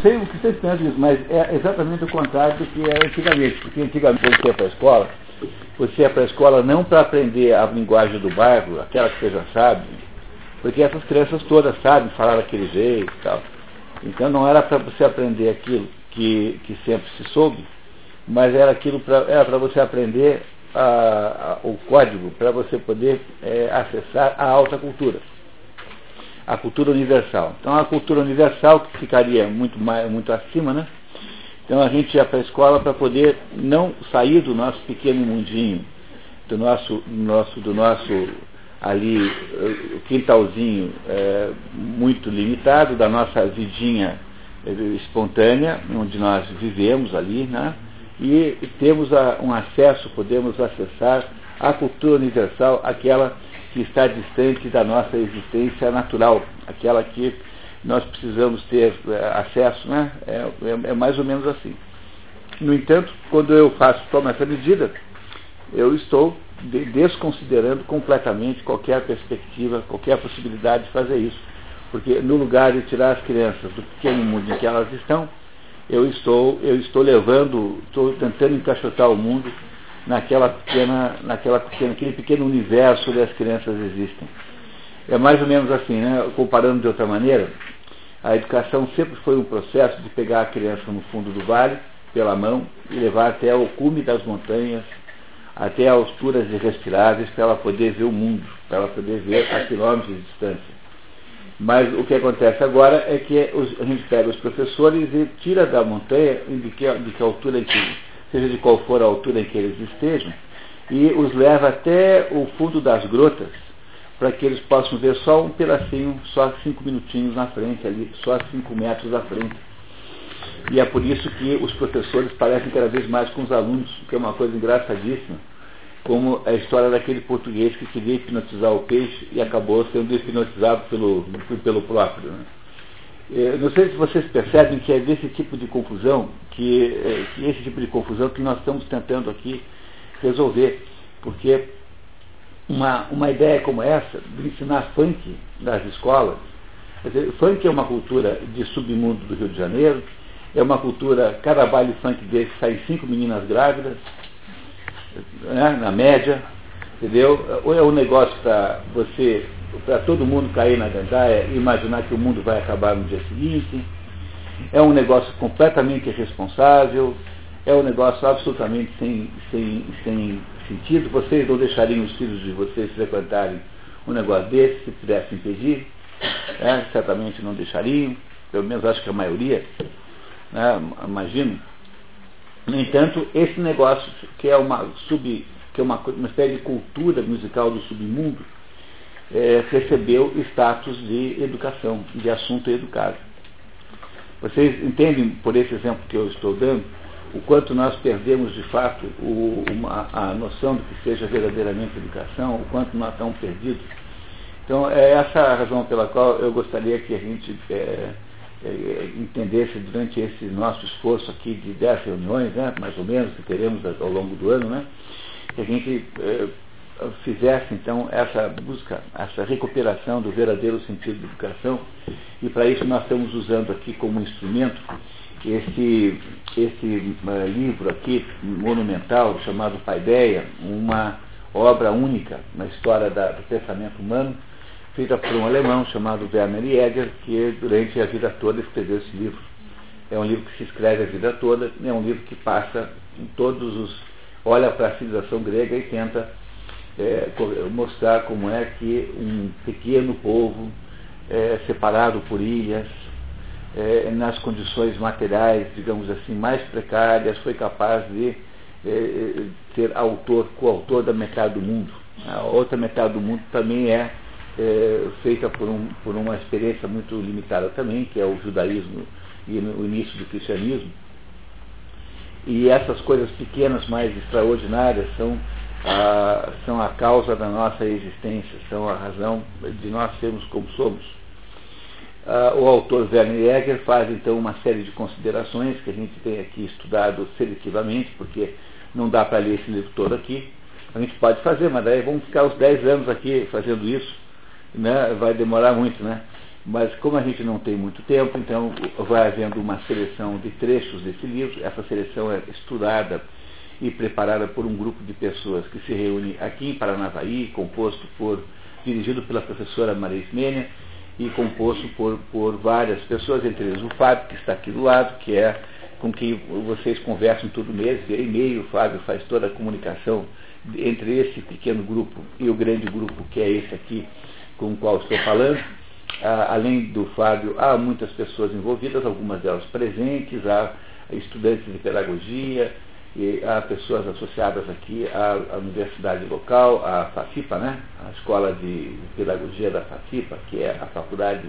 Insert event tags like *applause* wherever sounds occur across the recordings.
sei o que vocês pensam disso, mas é exatamente o contrário do que era antigamente. Porque antigamente você ia para a escola, você ia para a escola não para aprender a linguagem do bairro, aquela que você já sabe, porque essas crianças todas sabem falar daquele jeito e tal. Então não era para você aprender aquilo que, que sempre se soube, mas era aquilo para você aprender a, a, o código para você poder é, acessar a alta cultura, a cultura universal. Então a cultura universal que ficaria muito mais, muito acima, né? Então a gente ia para a escola para poder não sair do nosso pequeno mundinho, do nosso, nosso, do nosso ali o quintalzinho é, muito limitado da nossa vidinha é, espontânea, onde nós vivemos ali, né? e temos a, um acesso, podemos acessar a cultura universal, aquela que está distante da nossa existência natural, aquela que nós precisamos ter é, acesso, né? É, é, é, mais ou menos assim. No entanto, quando eu faço, tomo essa medida, eu estou desconsiderando completamente qualquer perspectiva, qualquer possibilidade de fazer isso. Porque no lugar de tirar as crianças do pequeno mundo em que elas estão, eu estou, eu estou levando, estou tentando encaixotar o mundo naquela pequena, naquela pequena, aquele pequeno universo onde as crianças existem. É mais ou menos assim, né? comparando de outra maneira, a educação sempre foi um processo de pegar a criança no fundo do vale, pela mão, e levar até o cume das montanhas, até alturas irrespiráveis para ela poder ver o mundo, para ela poder ver a quilômetros de distância. Mas o que acontece agora é que a gente pega os professores e tira da montanha, de que, de que altura que, seja de qual for a altura em que eles estejam, e os leva até o fundo das grotas, para que eles possam ver só um pedacinho, só cinco minutinhos na frente, ali, só cinco metros à frente. E é por isso que os professores parecem cada vez mais com os alunos, que é uma coisa engraçadíssima, como a história daquele português que queria hipnotizar o peixe e acabou sendo hipnotizado pelo, pelo próprio. Né? É, não sei se vocês percebem que é desse tipo de confusão, que, é, que esse tipo de confusão que nós estamos tentando aqui resolver, porque uma, uma ideia como essa, de ensinar funk nas escolas, dizer, funk é uma cultura de submundo do Rio de Janeiro, é uma cultura, cada baile funk desse sai cinco meninas grávidas, né, na média, entendeu? Ou é um negócio para você, para todo mundo cair na gandaia e imaginar que o mundo vai acabar no dia seguinte, é um negócio completamente irresponsável, é um negócio absolutamente sem, sem, sem sentido. Vocês não deixariam os filhos de vocês frequentarem um negócio desse se pudessem impedir? É, certamente não deixariam, pelo menos acho que a maioria né, imagino. No entanto, esse negócio, que é uma, sub, que é uma, uma espécie de cultura musical do submundo, é, recebeu status de educação, de assunto educado. Vocês entendem, por esse exemplo que eu estou dando, o quanto nós perdemos de fato o, uma, a noção do que seja verdadeiramente educação, o quanto nós estamos perdidos. Então, é essa a razão pela qual eu gostaria que a gente é, é, entendesse durante esse nosso esforço aqui de 10 reuniões, né, mais ou menos, que teremos ao longo do ano, né, que a gente é, fizesse então essa busca, essa recuperação do verdadeiro sentido da educação, e para isso nós estamos usando aqui como instrumento esse, esse uh, livro aqui, monumental, chamado Paideia, uma obra única na história da, do pensamento humano, feita por um alemão chamado Werner Jäger, que durante a vida toda escreveu esse livro. É um livro que se escreve a vida toda, é um livro que passa em todos os. olha para a civilização grega e tenta é, mostrar como é que um pequeno povo, é, separado por ilhas, é, nas condições materiais, digamos assim, mais precárias, foi capaz de é, ser autor, coautor da metade do mundo. A outra metade do mundo também é é, feita por, um, por uma experiência muito limitada também, que é o judaísmo e o início do cristianismo. E essas coisas pequenas, mais extraordinárias, são a, são a causa da nossa existência, são a razão de nós sermos como somos. Ah, o autor Werner Jäger faz então uma série de considerações que a gente tem aqui estudado seletivamente, porque não dá para ler esse livro todo aqui. A gente pode fazer, mas daí vamos ficar os 10 anos aqui fazendo isso né, vai demorar muito, né? Mas como a gente não tem muito tempo, então vai havendo uma seleção de trechos desse livro. Essa seleção é estudada e preparada por um grupo de pessoas que se reúne aqui em Paranavaí, composto por, dirigido pela professora Maria Ismênia e composto por, por várias pessoas, entre eles o Fábio, que está aqui do lado, que é com quem vocês conversam todo mês, via e-mail, o Fábio faz toda a comunicação entre esse pequeno grupo e o grande grupo que é esse aqui com o qual estou falando. Ah, além do Fábio, há muitas pessoas envolvidas, algumas delas presentes, há estudantes de pedagogia, e há pessoas associadas aqui à, à universidade local, à FACIPA, né? a Escola de Pedagogia da FACIPA, que é a Faculdade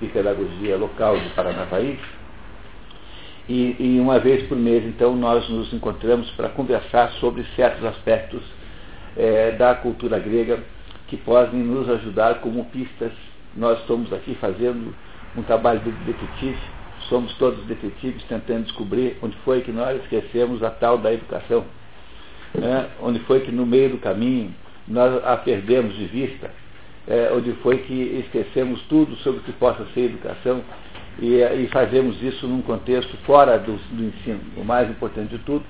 de Pedagogia Local de Paranavaí. E, e uma vez por mês, então, nós nos encontramos para conversar sobre certos aspectos é, da cultura grega que podem nos ajudar como pistas. Nós estamos aqui fazendo um trabalho de detetive, somos todos detetives tentando descobrir onde foi que nós esquecemos a tal da educação, né? onde foi que no meio do caminho nós a perdemos de vista, é, onde foi que esquecemos tudo sobre o que possa ser educação e, e fazemos isso num contexto fora do, do ensino. O mais importante de tudo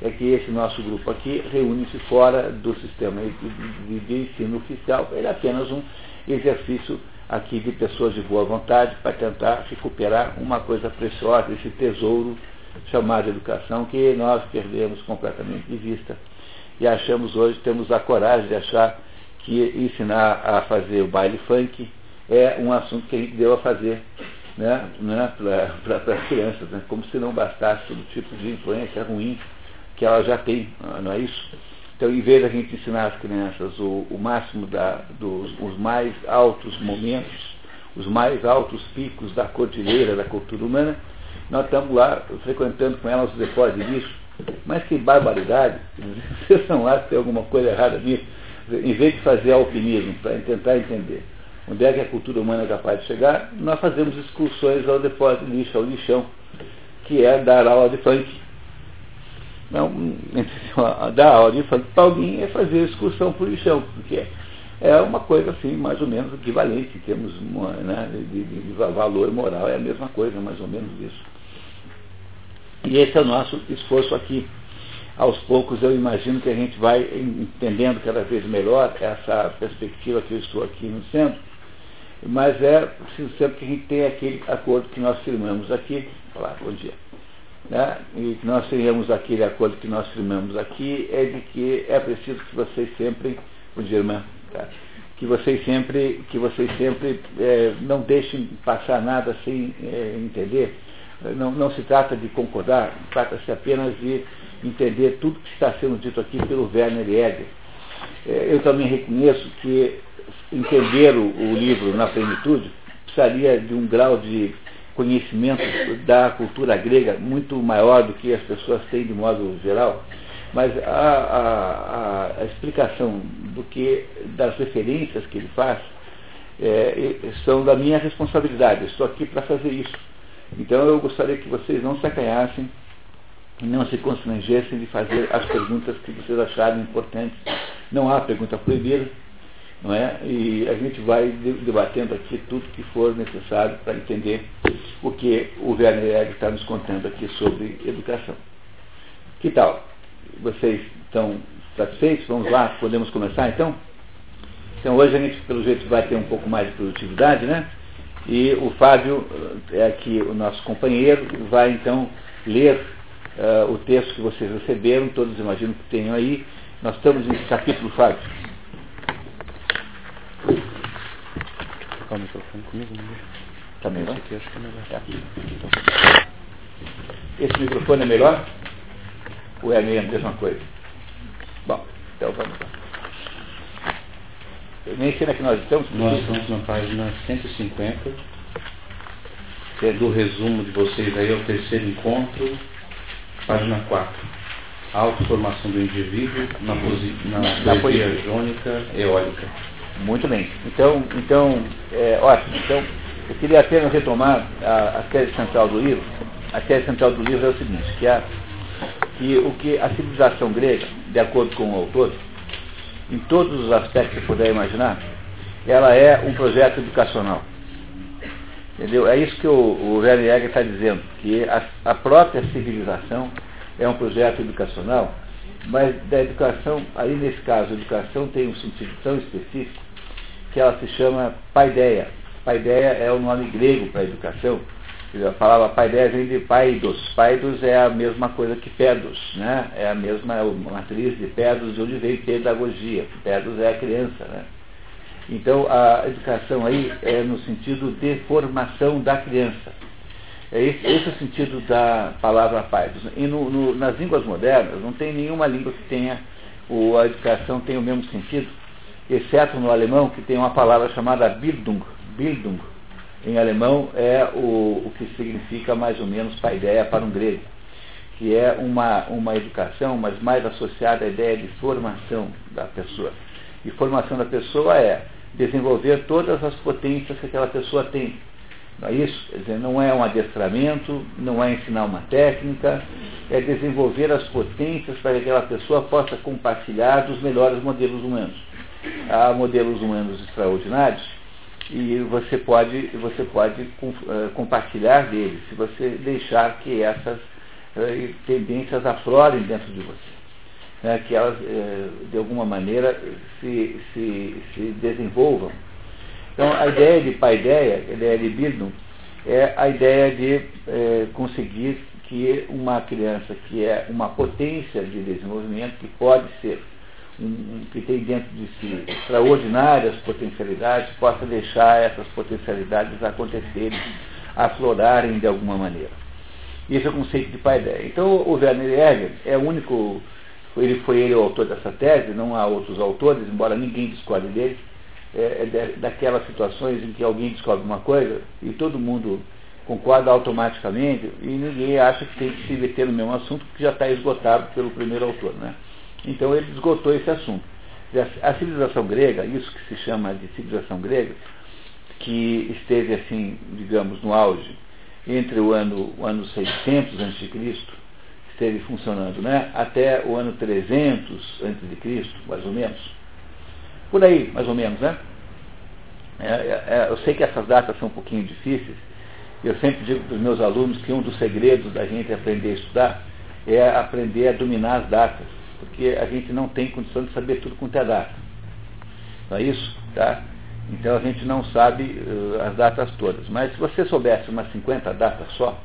é que esse nosso grupo aqui reúne-se fora do sistema de, de, de, ensino oficial. Ele é apenas um exercício aqui de pessoas de boa vontade para tentar recuperar uma coisa preciosa, esse tesouro chamado educação, que nós perdemos completamente de vista. E achamos hoje, temos a coragem de achar que ensinar a fazer o baile funk é um assunto que a gente deu a fazer né, né, para as crianças, né, como se não bastasse todo tipo de influência ruim que ela já tem, não é isso? Então, em vez da gente ensinar às crianças o, o máximo da, dos os mais altos momentos, os mais altos picos da cordilheira da cultura humana, nós estamos lá frequentando com elas os depósitos disso. Mas que barbaridade! *laughs* Vocês não acham que tem alguma coisa errada nisso? Em vez de fazer alpinismo para tentar entender onde é que a cultura humana é capaz de chegar, nós fazemos excursões ao depósito de lixo, ao lixão, que é dar aula de funk. Não, *laughs* dar aula de funk para alguém é fazer excursão o lixão, porque é uma coisa assim, mais ou menos equivalente, em termos né, de, de, de valor moral, é a mesma coisa, mais ou menos isso. E esse é o nosso esforço aqui. Aos poucos eu imagino que a gente vai entendendo cada vez melhor essa perspectiva que eu estou aqui no centro mas é preciso sempre que a gente tenha aquele acordo que nós firmamos aqui. Olá, bom dia. Né? E que nós tenhamos aquele acordo que nós firmamos aqui é de que é preciso que vocês sempre, dia, irmã, tá? que vocês sempre, que vocês sempre é, não deixem passar nada sem é, entender. Não, não se trata de concordar, trata-se apenas de entender tudo que está sendo dito aqui pelo Werner Eder. É, eu também reconheço que entender o, o livro na plenitude, precisaria de um grau de conhecimento da cultura grega muito maior do que as pessoas têm de modo geral, mas a, a, a explicação do que das referências que ele faz é, são da minha responsabilidade. Estou aqui para fazer isso. Então eu gostaria que vocês não se acanhassem, não se constrangessem de fazer as perguntas que vocês acharem importantes. Não há pergunta proibida não é? E a gente vai debatendo aqui tudo que for necessário para entender o que o Werner está nos contando aqui sobre educação. Que tal? Vocês estão satisfeitos? Vamos lá, podemos começar então? Então hoje a gente, pelo jeito, vai ter um pouco mais de produtividade, né? E o Fábio, eh, é aqui o nosso companheiro, vai então ler uh, o texto que vocês receberam, todos imagino que tenham aí. Nós estamos em capítulo, Fábio. Tocar o microfone comigo, não Tá melhor? Esse aqui acho que é melhor. Tá. Esse microfone é melhor? Ou é a mesma coisa? Bom, então vamos lá. Eu nem sei onde é que nós estamos. Nós estamos na página 150 do resumo de vocês aí, é o terceiro encontro, página 4. Autoformação do indivíduo na, posi na, na poesia jônica eólica. Muito bem. Então, então é, ótimo. Então, eu queria apenas retomar a, a tese central do livro. A tese central do livro é o seguinte, que, a, que o que a civilização grega, de acordo com o autor, em todos os aspectos que puder imaginar, ela é um projeto educacional. Entendeu? É isso que o, o Werner está dizendo, que a, a própria civilização é um projeto educacional, mas da educação, aí nesse caso, a educação tem um sentido tão específico que ela se chama paideia. Paideia é o nome grego para educação. A palavra paideia vem de paidos. Paidos é a mesma coisa que pedos, né? É a mesma matriz de pedos de onde veio pedagogia. Pedos é a criança, né? Então a educação aí é no sentido de formação da criança. É esse, esse é o sentido da palavra paidos. E no, no, nas línguas modernas não tem nenhuma língua que tenha, o, a educação tem o mesmo sentido, exceto no alemão que tem uma palavra chamada Bildung. Bildung em alemão é o, o que significa mais ou menos paideia para um grego, que é uma, uma educação, mas mais associada à ideia de formação da pessoa. E formação da pessoa é desenvolver todas as potências que aquela pessoa tem. Não é isso? Quer dizer, não é um adestramento, não é ensinar uma técnica, é desenvolver as potências para que aquela pessoa possa compartilhar dos melhores modelos humanos. Há modelos humanos extraordinários e você pode, você pode uh, compartilhar deles se você deixar que essas uh, tendências aflorem dentro de você né, que elas, eh, de alguma maneira, se, se, se desenvolvam. Então, a ideia de paideia, a ideia de Bildung, é a ideia de eh, conseguir que uma criança que é uma potência de desenvolvimento, que pode ser, um, que tem dentro de si extraordinárias potencialidades, possa deixar essas potencialidades acontecerem, aflorarem de alguma maneira. Esse é o conceito de paideia. Então, o Werner Heger é o único ele foi ele o autor dessa tese, não há outros autores, embora ninguém discorde dele, é, é daquelas situações em que alguém descobre uma coisa e todo mundo concorda automaticamente e ninguém acha que tem que se meter no mesmo assunto porque já está esgotado pelo primeiro autor. Né? Então ele esgotou esse assunto. A civilização grega, isso que se chama de civilização grega, que esteve assim, digamos, no auge entre o ano, o ano 600 a.C esteve funcionando, né? Até o ano 300 antes de Cristo, mais ou menos. Por aí, mais ou menos, né? É, é, é, eu sei que essas datas são um pouquinho difíceis. Eu sempre digo para os meus alunos que um dos segredos da gente aprender a estudar é aprender a dominar as datas, porque a gente não tem condição de saber tudo quanto é data. Não é isso? Tá? Então a gente não sabe uh, as datas todas. Mas se você soubesse umas 50 datas só,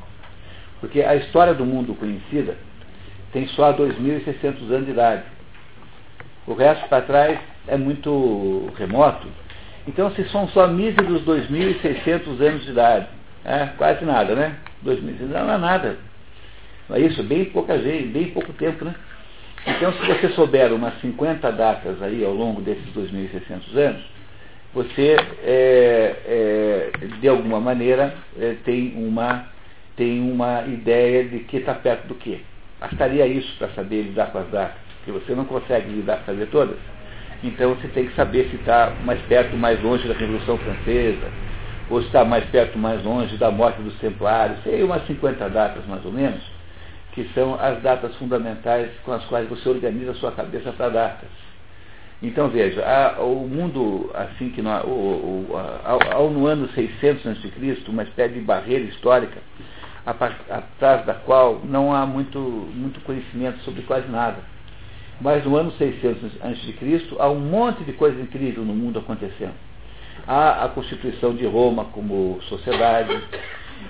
porque a história do mundo conhecida tem só 2.600 anos de idade. O resto para trás é muito remoto. Então, se são só míseros 2.600 anos de idade, é, quase nada, né? 2.600 não é nada. Não é isso? Bem pouca gente, bem pouco tempo, né? Então, se você souber umas 50 datas aí ao longo desses 2.600 anos, você, é, é, de alguma maneira, é, tem uma tem uma ideia de que está perto do que. Bastaria isso para saber lidar com as datas, que você não consegue lidar, fazer todas. Então você tem que saber se está mais perto, mais longe da Revolução Francesa, ou se está mais perto, mais longe da morte dos Templários. Tem umas 50 datas, mais ou menos, que são as datas fundamentais com as quais você organiza a sua cabeça para datas. Então veja, a, o mundo assim que ao, ao, no ano 600 a.C., uma espécie de barreira histórica, atrás da qual não há muito, muito conhecimento sobre quase nada. Mas no ano 600 a.C. há um monte de coisa incrível no mundo acontecendo. Há a constituição de Roma como sociedade,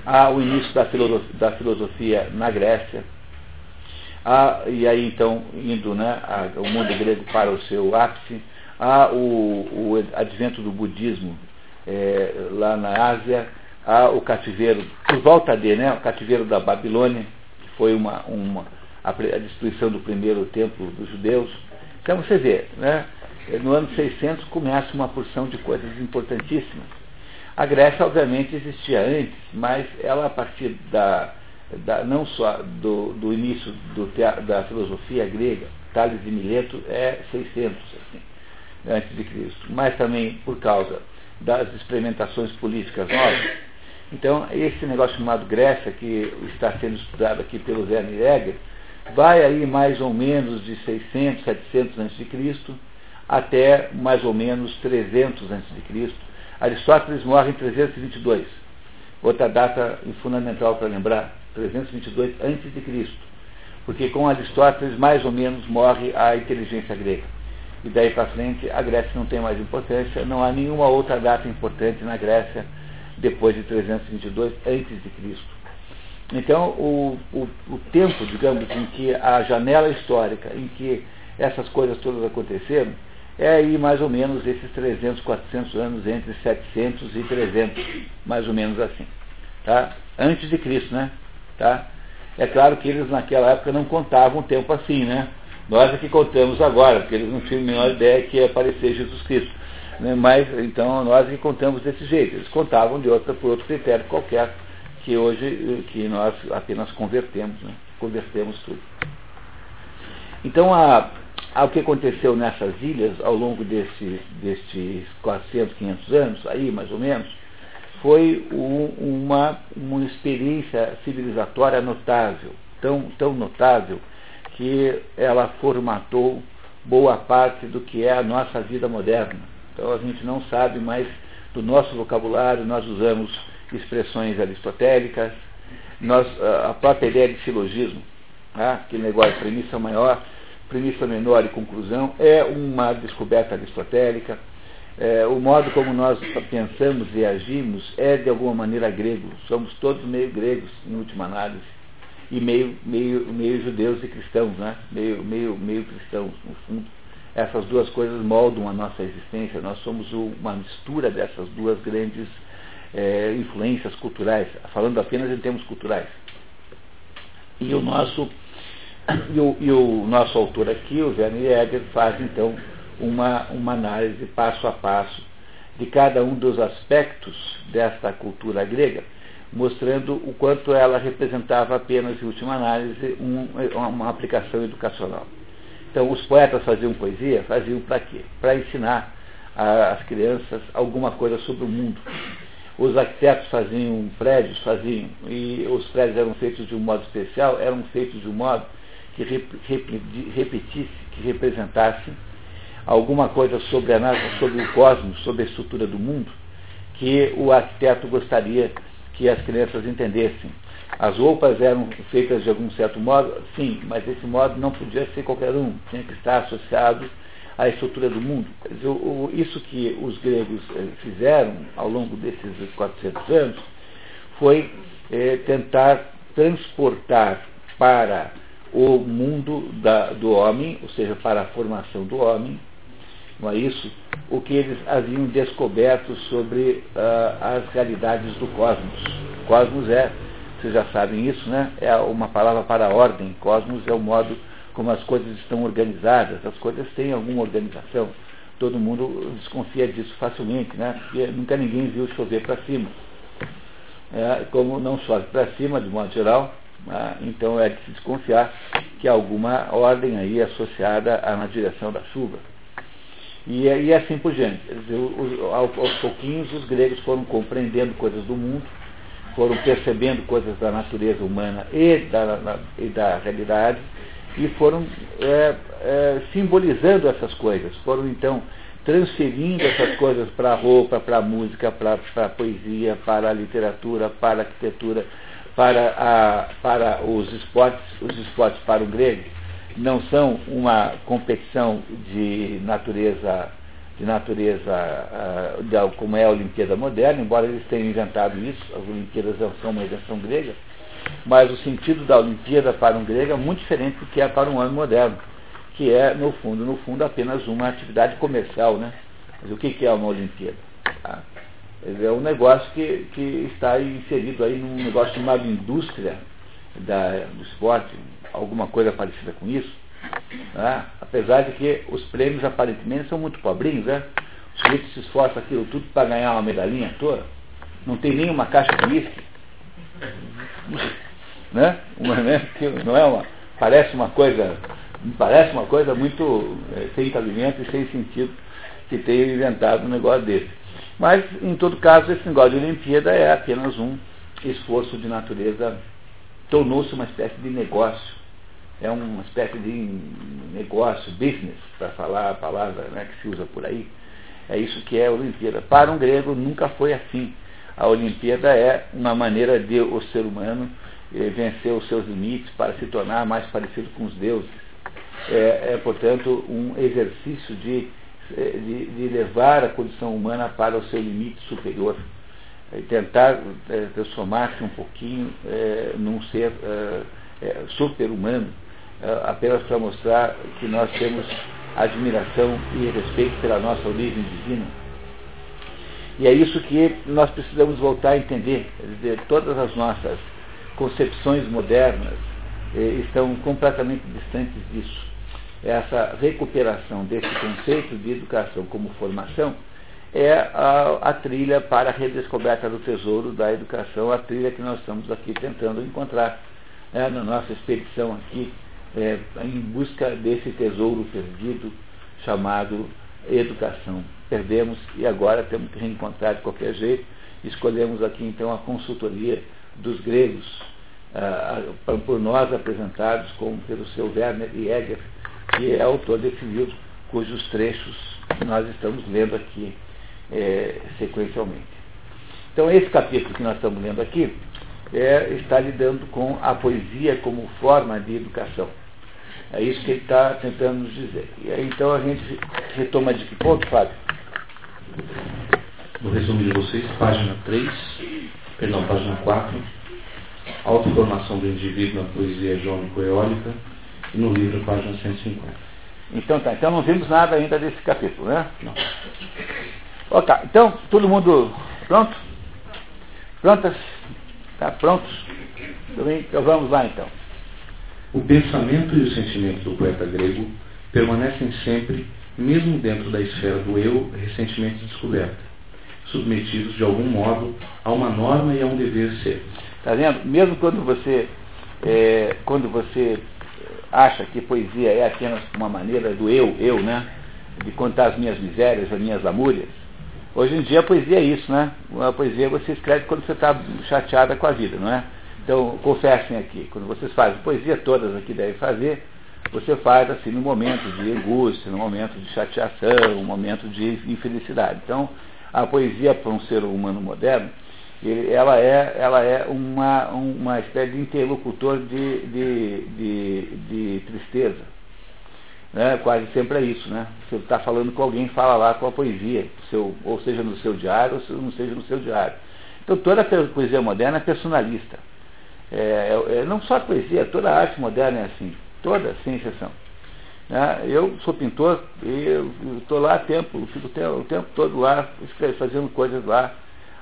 há o início da filosofia, da filosofia na Grécia, há, e aí então indo né, a, o mundo grego para o seu ápice, há o, o advento do budismo é, lá na Ásia, há o cativeiro, por volta de, né, o cativeiro da Babilônia, que foi uma, uma, a, destruição do primeiro templo dos judeus. Então você vê, né, no ano 600 começa uma porção de coisas importantíssimas. A Grécia, obviamente, existia antes, mas ela, a partir da, da não só do, do início do, da filosofia grega, Tales de Mileto é 600 assim, antes de Cristo, mas também por causa das experimentações políticas novas, então, esse negócio chamado Grécia, que está sendo estudado aqui pelo Zé Egger, vai aí mais ou menos de 600, 700 a.C. até mais ou menos 300 a.C. Aristóteles morre em 322. Outra data fundamental para lembrar, 322 a.C., porque com Aristóteles mais ou menos morre a inteligência grega. E daí para frente a Grécia não tem mais importância, não há nenhuma outra data importante na Grécia depois de 322 a.C. Então, o, o, o tempo, digamos, em que a janela histórica, em que essas coisas todas aconteceram, é aí mais ou menos esses 300, 400 anos, entre 700 e 300, mais ou menos assim. Tá? Antes de Cristo, né? Tá? É claro que eles naquela época não contavam o tempo assim, né? Nós é que contamos agora, porque eles não tinham a menor ideia que ia aparecer Jesus Cristo. Né? Mas, então, nós é que contamos desse jeito. Eles contavam de outra, por outro critério qualquer, que hoje que nós apenas convertemos, né? convertemos tudo. Então, a, ao que aconteceu nessas ilhas ao longo desse, destes 400, 500 anos, aí mais ou menos, foi um, uma, uma experiência civilizatória notável, tão, tão notável, que ela formatou boa parte do que é a nossa vida moderna. Então a gente não sabe mais do nosso vocabulário, nós usamos expressões aristotélicas, nós, a própria ideia de silogismo, tá? que negócio de premissa maior, premissa menor e conclusão, é uma descoberta aristotélica. É, o modo como nós pensamos e agimos é de alguma maneira grego. Somos todos meio gregos, em última análise, e meio, meio, meio judeus e cristãos, né? meio, meio, meio cristãos, no fundo. Essas duas coisas moldam a nossa existência. Nós somos uma mistura dessas duas grandes é, influências culturais, falando apenas em termos culturais. E o nosso e o, e o nosso autor aqui, o Werner Jäger, faz então uma, uma análise passo a passo de cada um dos aspectos desta cultura grega, mostrando o quanto ela representava apenas, em última análise, um, uma aplicação educacional. Então, os poetas faziam poesia, faziam para quê? Para ensinar às crianças alguma coisa sobre o mundo. Os arquitetos faziam prédios, faziam, e os prédios eram feitos de um modo especial, eram feitos de um modo que repetisse, que representasse alguma coisa sobre, a, sobre o cosmos, sobre a estrutura do mundo, que o arquiteto gostaria que as crianças entendessem. As roupas eram feitas de algum certo modo, sim, mas esse modo não podia ser qualquer um, tinha que estar associado à estrutura do mundo. Isso que os gregos eh, fizeram ao longo desses 400 anos foi é, tentar transportar para o mundo da, do homem, ou seja, para a formação do homem, não é isso? O que eles haviam descoberto sobre uh, as realidades do cosmos. Cosmos é, vocês já sabem isso, né? É uma palavra para a ordem. Cosmos é o modo como as coisas estão organizadas. As coisas têm alguma organização. Todo mundo desconfia disso facilmente, né? Porque nunca ninguém viu chover para cima. É, como não chove para cima, de modo geral, ah, então é de se desconfiar que há alguma ordem aí associada na direção da chuva. E, e assim por diante. Aos pouquinhos os gregos foram compreendendo coisas do mundo, foram percebendo coisas da natureza humana e da, e da realidade, e foram é, é, simbolizando essas coisas, foram então transferindo essas coisas para a roupa, para a música, para a poesia, para a literatura, para a arquitetura, para, a, para os esportes, os esportes para o grego não são uma competição de natureza, de natureza uh, de, como é a Olimpíada moderna, embora eles tenham inventado isso, as Olimpíadas são uma invenção grega, mas o sentido da Olimpíada para um grego é muito diferente do que é para um homem moderno, que é, no fundo, no fundo, apenas uma atividade comercial, né? Mas o que, é uma Olimpíada? Tá? É um negócio que, que está inserido aí num negócio chamado indústria da, do esporte, alguma coisa parecida com isso. Né? Apesar de que os prêmios aparentemente são muito pobrinhos, né? O sujeito se esforça aquilo tudo para ganhar uma medalhinha toda. Não tem nenhuma caixa de uísque. *laughs* né? Uma, né? Não é uma. Parece uma coisa. Parece uma coisa muito é, sem cabimento e sem sentido que tenha inventado um negócio desse. Mas, em todo caso, esse negócio de Olimpíada é apenas um esforço de natureza, tornou-se uma espécie de negócio. É uma espécie de negócio, business, para falar a palavra né, que se usa por aí. É isso que é a Olimpíada. Para um grego nunca foi assim. A Olimpíada é uma maneira de o ser humano eh, vencer os seus limites para se tornar mais parecido com os deuses. É, é portanto, um exercício de, eh, de, de, levar a condição humana para o seu limite superior. Tentar é, transformar-se um pouquinho num ser super-humano, apenas para mostrar que nós temos admiração e respeito pela nossa origem divina. E é isso que nós precisamos voltar a entender. Dizer, todas as nossas concepções modernas eh, estão completamente distantes disso. Essa recuperação desse conceito de educação como formação é a, a, trilha para a redescoberta do tesouro da educação, a trilha que nós estamos aqui tentando encontrar né, na nossa expedição aqui é, em busca desse tesouro perdido chamado educação. Perdemos e agora temos que reencontrar de qualquer jeito. Escolhemos aqui então a consultoria dos gregos, ah, por nós apresentados como pelo seu Werner Jäger, que é autor desse livro, cujos trechos nós estamos lendo aqui é, sequencialmente. Então esse capítulo que nós estamos lendo aqui é, está lidando com a poesia como forma de educação. É isso que ele está tentando nos dizer. E aí, então a gente retoma de que ponto, Fábio? No resumo de vocês, página 3, perdão, página 4, Autoformação do indivíduo na poesia jônico-eólica, e no livro, página 150. Então tá, então não vimos nada ainda desse capítulo, né? Não. Ok, então, todo mundo pronto? Prontas? Tá prontos? Então vamos lá então. O pensamento e o sentimento do poeta grego permanecem sempre, mesmo dentro da esfera do eu recentemente descoberta, submetidos de algum modo a uma norma e a um dever ser. Está vendo? Mesmo quando você, é, quando você acha que poesia é apenas uma maneira do eu, eu, né? De contar as minhas misérias, as minhas lamúrias. Hoje em dia a poesia é isso, né? A poesia você escreve quando você está chateada com a vida, não é? Então, confessem aqui, quando vocês fazem poesia, todas aqui devem fazer, você faz assim no momento de angústia, no momento de chateação, no momento de infelicidade. Então, a poesia para um ser humano moderno, ela é, ela é uma, uma espécie de interlocutor de, de, de, de tristeza. Né? Quase sempre é isso, né? Você está falando com alguém, fala lá com a poesia, seu, ou seja no seu diário, ou não seja no seu diário. Então toda a poesia moderna é personalista. É, é, é, não só a poesia, toda a arte moderna é assim, toda, sem exceção. Né? Eu sou pintor e estou lá há tempo, fico o tempo todo lá fazendo coisas lá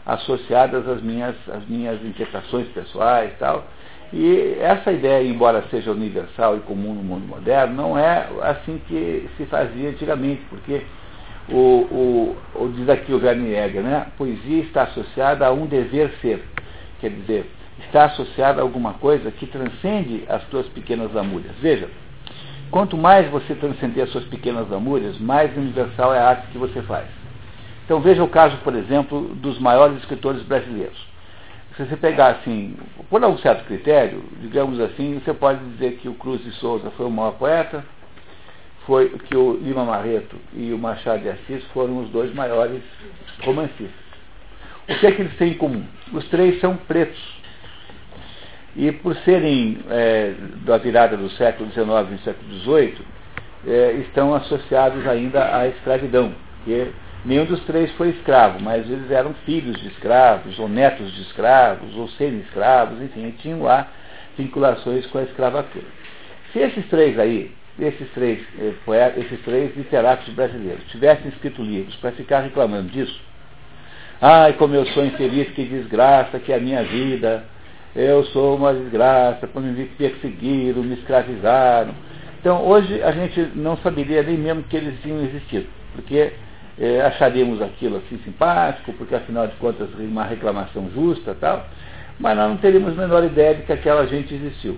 associadas às minhas, às minhas inquietações pessoais e tal. E essa ideia, embora seja universal e comum no mundo moderno, não é assim que se fazia antigamente, porque o, o, o diz aqui o Werner Jäger, né? a poesia está associada a um dever ser. Quer dizer, está associada a alguma coisa que transcende as suas pequenas lamúrias. Veja, quanto mais você transcender as suas pequenas lamúrias, mais universal é a arte que você faz. Então veja o caso, por exemplo, dos maiores escritores brasileiros. Se você pegar assim, por algum certo critério, digamos assim, você pode dizer que o Cruz de Souza foi o maior poeta, foi que o Lima Marreto e o Machado de Assis foram os dois maiores romancistas. O que é que eles têm em comum? Os três são pretos. E por serem é, da virada do século XIX e século XVIII, é, estão associados ainda à escravidão. Porque nenhum dos três foi escravo, mas eles eram filhos de escravos, ou netos de escravos, ou semi-escravos, enfim, tinham lá vinculações com a escravatura. Se esses três aí, esses três é, poetas, esses três literatos brasileiros tivessem escrito livros para ficar reclamando disso, ai, como eu sou infeliz, que desgraça, que é a minha vida, eu sou uma desgraça, me perseguiram, me escravizaram. Então, hoje a gente não saberia nem mesmo que eles tinham existido, porque é, acharíamos aquilo assim simpático, porque afinal de contas uma reclamação justa tal, mas nós não teríamos a menor ideia de que aquela gente existiu.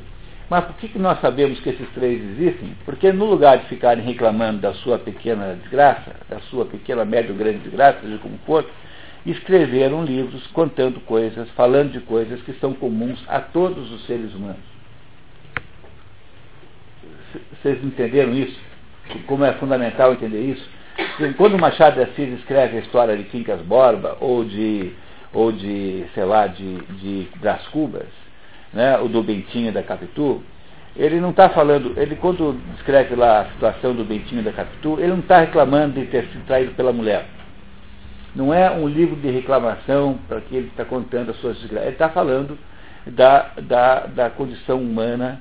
Mas por que, que nós sabemos que esses três existem? Porque no lugar de ficarem reclamando da sua pequena desgraça, da sua pequena, média ou grande desgraça, seja como for, escreveram livros contando coisas, falando de coisas que são comuns a todos os seres humanos. Vocês entenderam isso? Como é fundamental entender isso? Quando Machado de Assis escreve a história de Quincas Borba ou de, ou de, sei lá, de, de Brás Cubas, né, ou do Bentinho da Capitu, ele não está falando, ele quando descreve lá a situação do Bentinho da Capitu, ele não está reclamando de ter sido traído pela mulher. Não é um livro de reclamação para que ele está contando as suas desgraças. Ele está falando da, da, da condição humana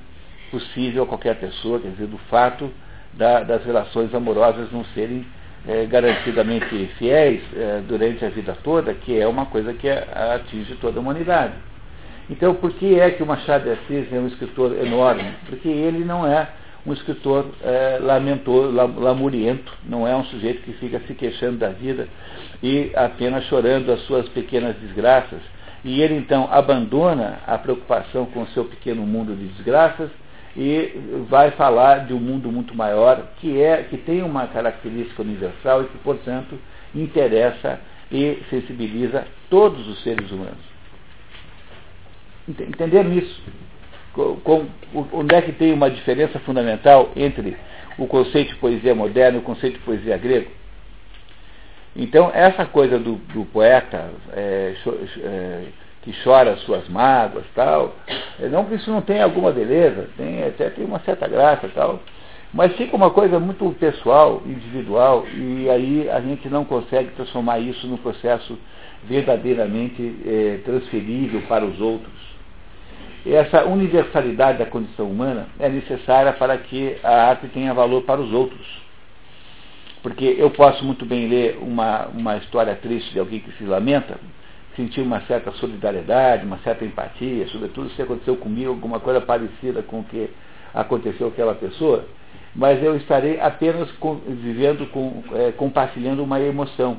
possível a qualquer pessoa, quer dizer, do fato da, das relações amorosas não serem é, garantidamente fiéis é, durante a vida toda, que é uma coisa que atinge toda a humanidade. Então, por que é que o Machado de Assis é um escritor enorme? Porque ele não é um escritor é, lamentor, lamuriento, não é um sujeito que fica se queixando da vida e apenas chorando as suas pequenas desgraças. E ele então abandona a preocupação com o seu pequeno mundo de desgraças e vai falar de um mundo muito maior que é que tem uma característica universal e que, portanto, interessa e sensibiliza todos os seres humanos. Entenderam isso? Com, onde é que tem uma diferença fundamental entre o conceito de poesia moderna e o conceito de poesia grego? Então, essa coisa do, do poeta é, é, que chora as suas mágoas tal, é, não que isso não tenha alguma beleza, tem, até tem uma certa graça tal, mas fica uma coisa muito pessoal, individual, e aí a gente não consegue transformar isso num processo verdadeiramente é, transferível para os outros essa universalidade da condição humana é necessária para que a arte tenha valor para os outros. Porque eu posso muito bem ler uma, uma história triste de alguém que se lamenta, sentir uma certa solidariedade, uma certa empatia, sobretudo se aconteceu comigo alguma coisa parecida com o que aconteceu com aquela pessoa, mas eu estarei apenas vivendo, com, é, compartilhando uma emoção.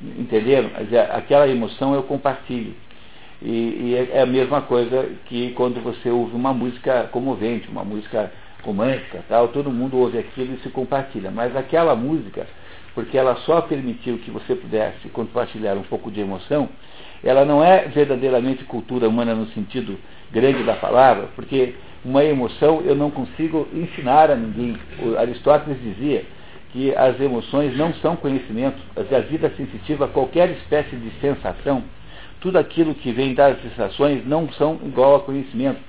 Entenderam? Aquela emoção eu compartilho. E, e é, é a mesma coisa que quando você ouve uma música comovente, uma música romântica, tal, todo mundo ouve aquilo e se compartilha. Mas aquela música, porque ela só permitiu que você pudesse compartilhar um pouco de emoção, ela não é verdadeiramente cultura humana no sentido grande da palavra, porque uma emoção eu não consigo ensinar a ninguém. O Aristóteles dizia que as emoções não são conhecimento, a vida sensitiva, qualquer espécie de sensação, tudo aquilo que vem das sensações não são igual a conhecimento.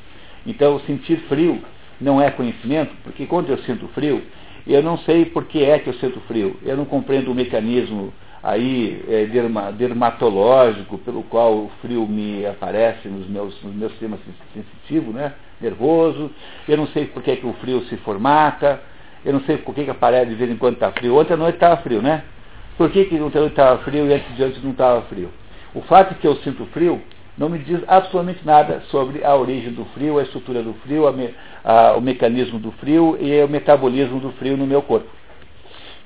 Então, sentir frio não é conhecimento, porque quando eu sinto frio, eu não sei por que é que eu sinto frio. Eu não compreendo o mecanismo aí é, derma, dermatológico pelo qual o frio me aparece nos meus, nos meus sistemas sensitivos, né? nervoso. Eu não sei por que, que o frio se formata. Eu não sei por que, que aparece de vez em quando está frio. Ontem à noite estava frio, né? Por que, que ontem à noite estava frio e antes de antes não estava frio? O fato de que eu sinto frio não me diz absolutamente nada sobre a origem do frio, a estrutura do frio, a me, a, o mecanismo do frio e o metabolismo do frio no meu corpo.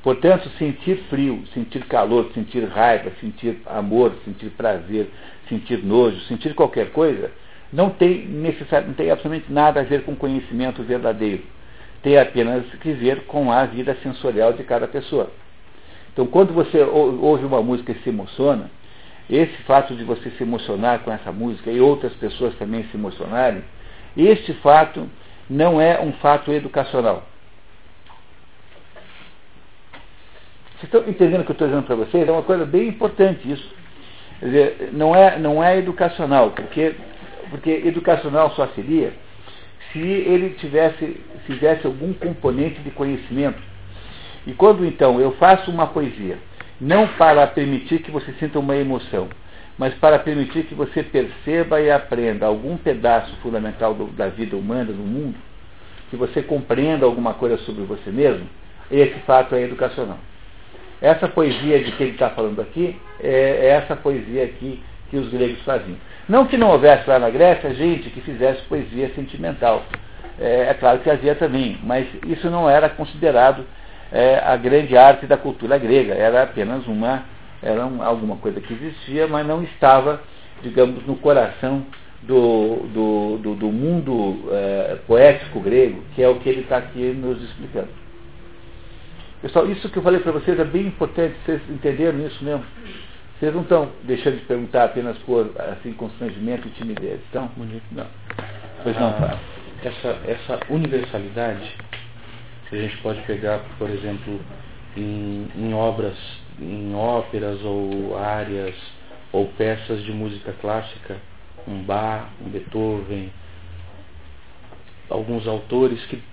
Portanto, sentir frio, sentir calor, sentir raiva, sentir amor, sentir prazer, sentir nojo, sentir qualquer coisa, não tem, não tem absolutamente nada a ver com conhecimento verdadeiro. Tem apenas que ver com a vida sensorial de cada pessoa. Então, quando você ouve uma música e se emociona, esse fato de você se emocionar com essa música e outras pessoas também se emocionarem, este fato não é um fato educacional. Vocês estão entendendo o que eu estou dizendo para vocês? É uma coisa bem importante isso. Quer dizer, não é, não é educacional, porque, porque educacional só seria se ele tivesse, fizesse algum componente de conhecimento. E quando então eu faço uma poesia não para permitir que você sinta uma emoção, mas para permitir que você perceba e aprenda algum pedaço fundamental do, da vida humana, do mundo, que você compreenda alguma coisa sobre você mesmo, esse fato é educacional. Essa poesia de que ele está falando aqui é, é essa poesia aqui que os gregos faziam. Não que não houvesse lá na Grécia gente que fizesse poesia sentimental. É, é claro que havia também, mas isso não era considerado é, a grande arte da cultura grega. Era apenas uma, era um, alguma coisa que existia, mas não estava, digamos, no coração do, do, do, do mundo é, poético grego, que é o que ele está aqui nos explicando. Pessoal, isso que eu falei para vocês é bem importante, vocês entenderam isso mesmo? Vocês não estão deixando de perguntar apenas por assim, constrangimento e timidez, estão? Não. Pois não, ah, essa, essa universalidade que a gente pode pegar, por exemplo, em, em obras, em óperas ou áreas ou peças de música clássica, um Bach, um Beethoven, alguns autores que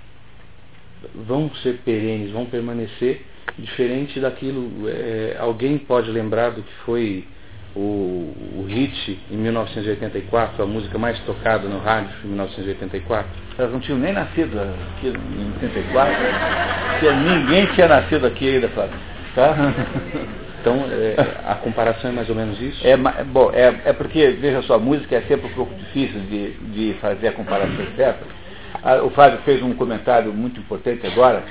vão ser perenes, vão permanecer, diferente daquilo, é, alguém pode lembrar do que foi o, o hit em 1984, a música mais tocada no rádio em 1984? Elas não tinham nem nascido aqui em 84, ninguém tinha nascido aqui ainda, Flávio. Tá? Então, é, a comparação é mais ou menos isso? É, bom, é, é porque, veja só, a música é sempre um pouco difícil de, de fazer a comparação certa. o Flávio fez um comentário muito importante agora,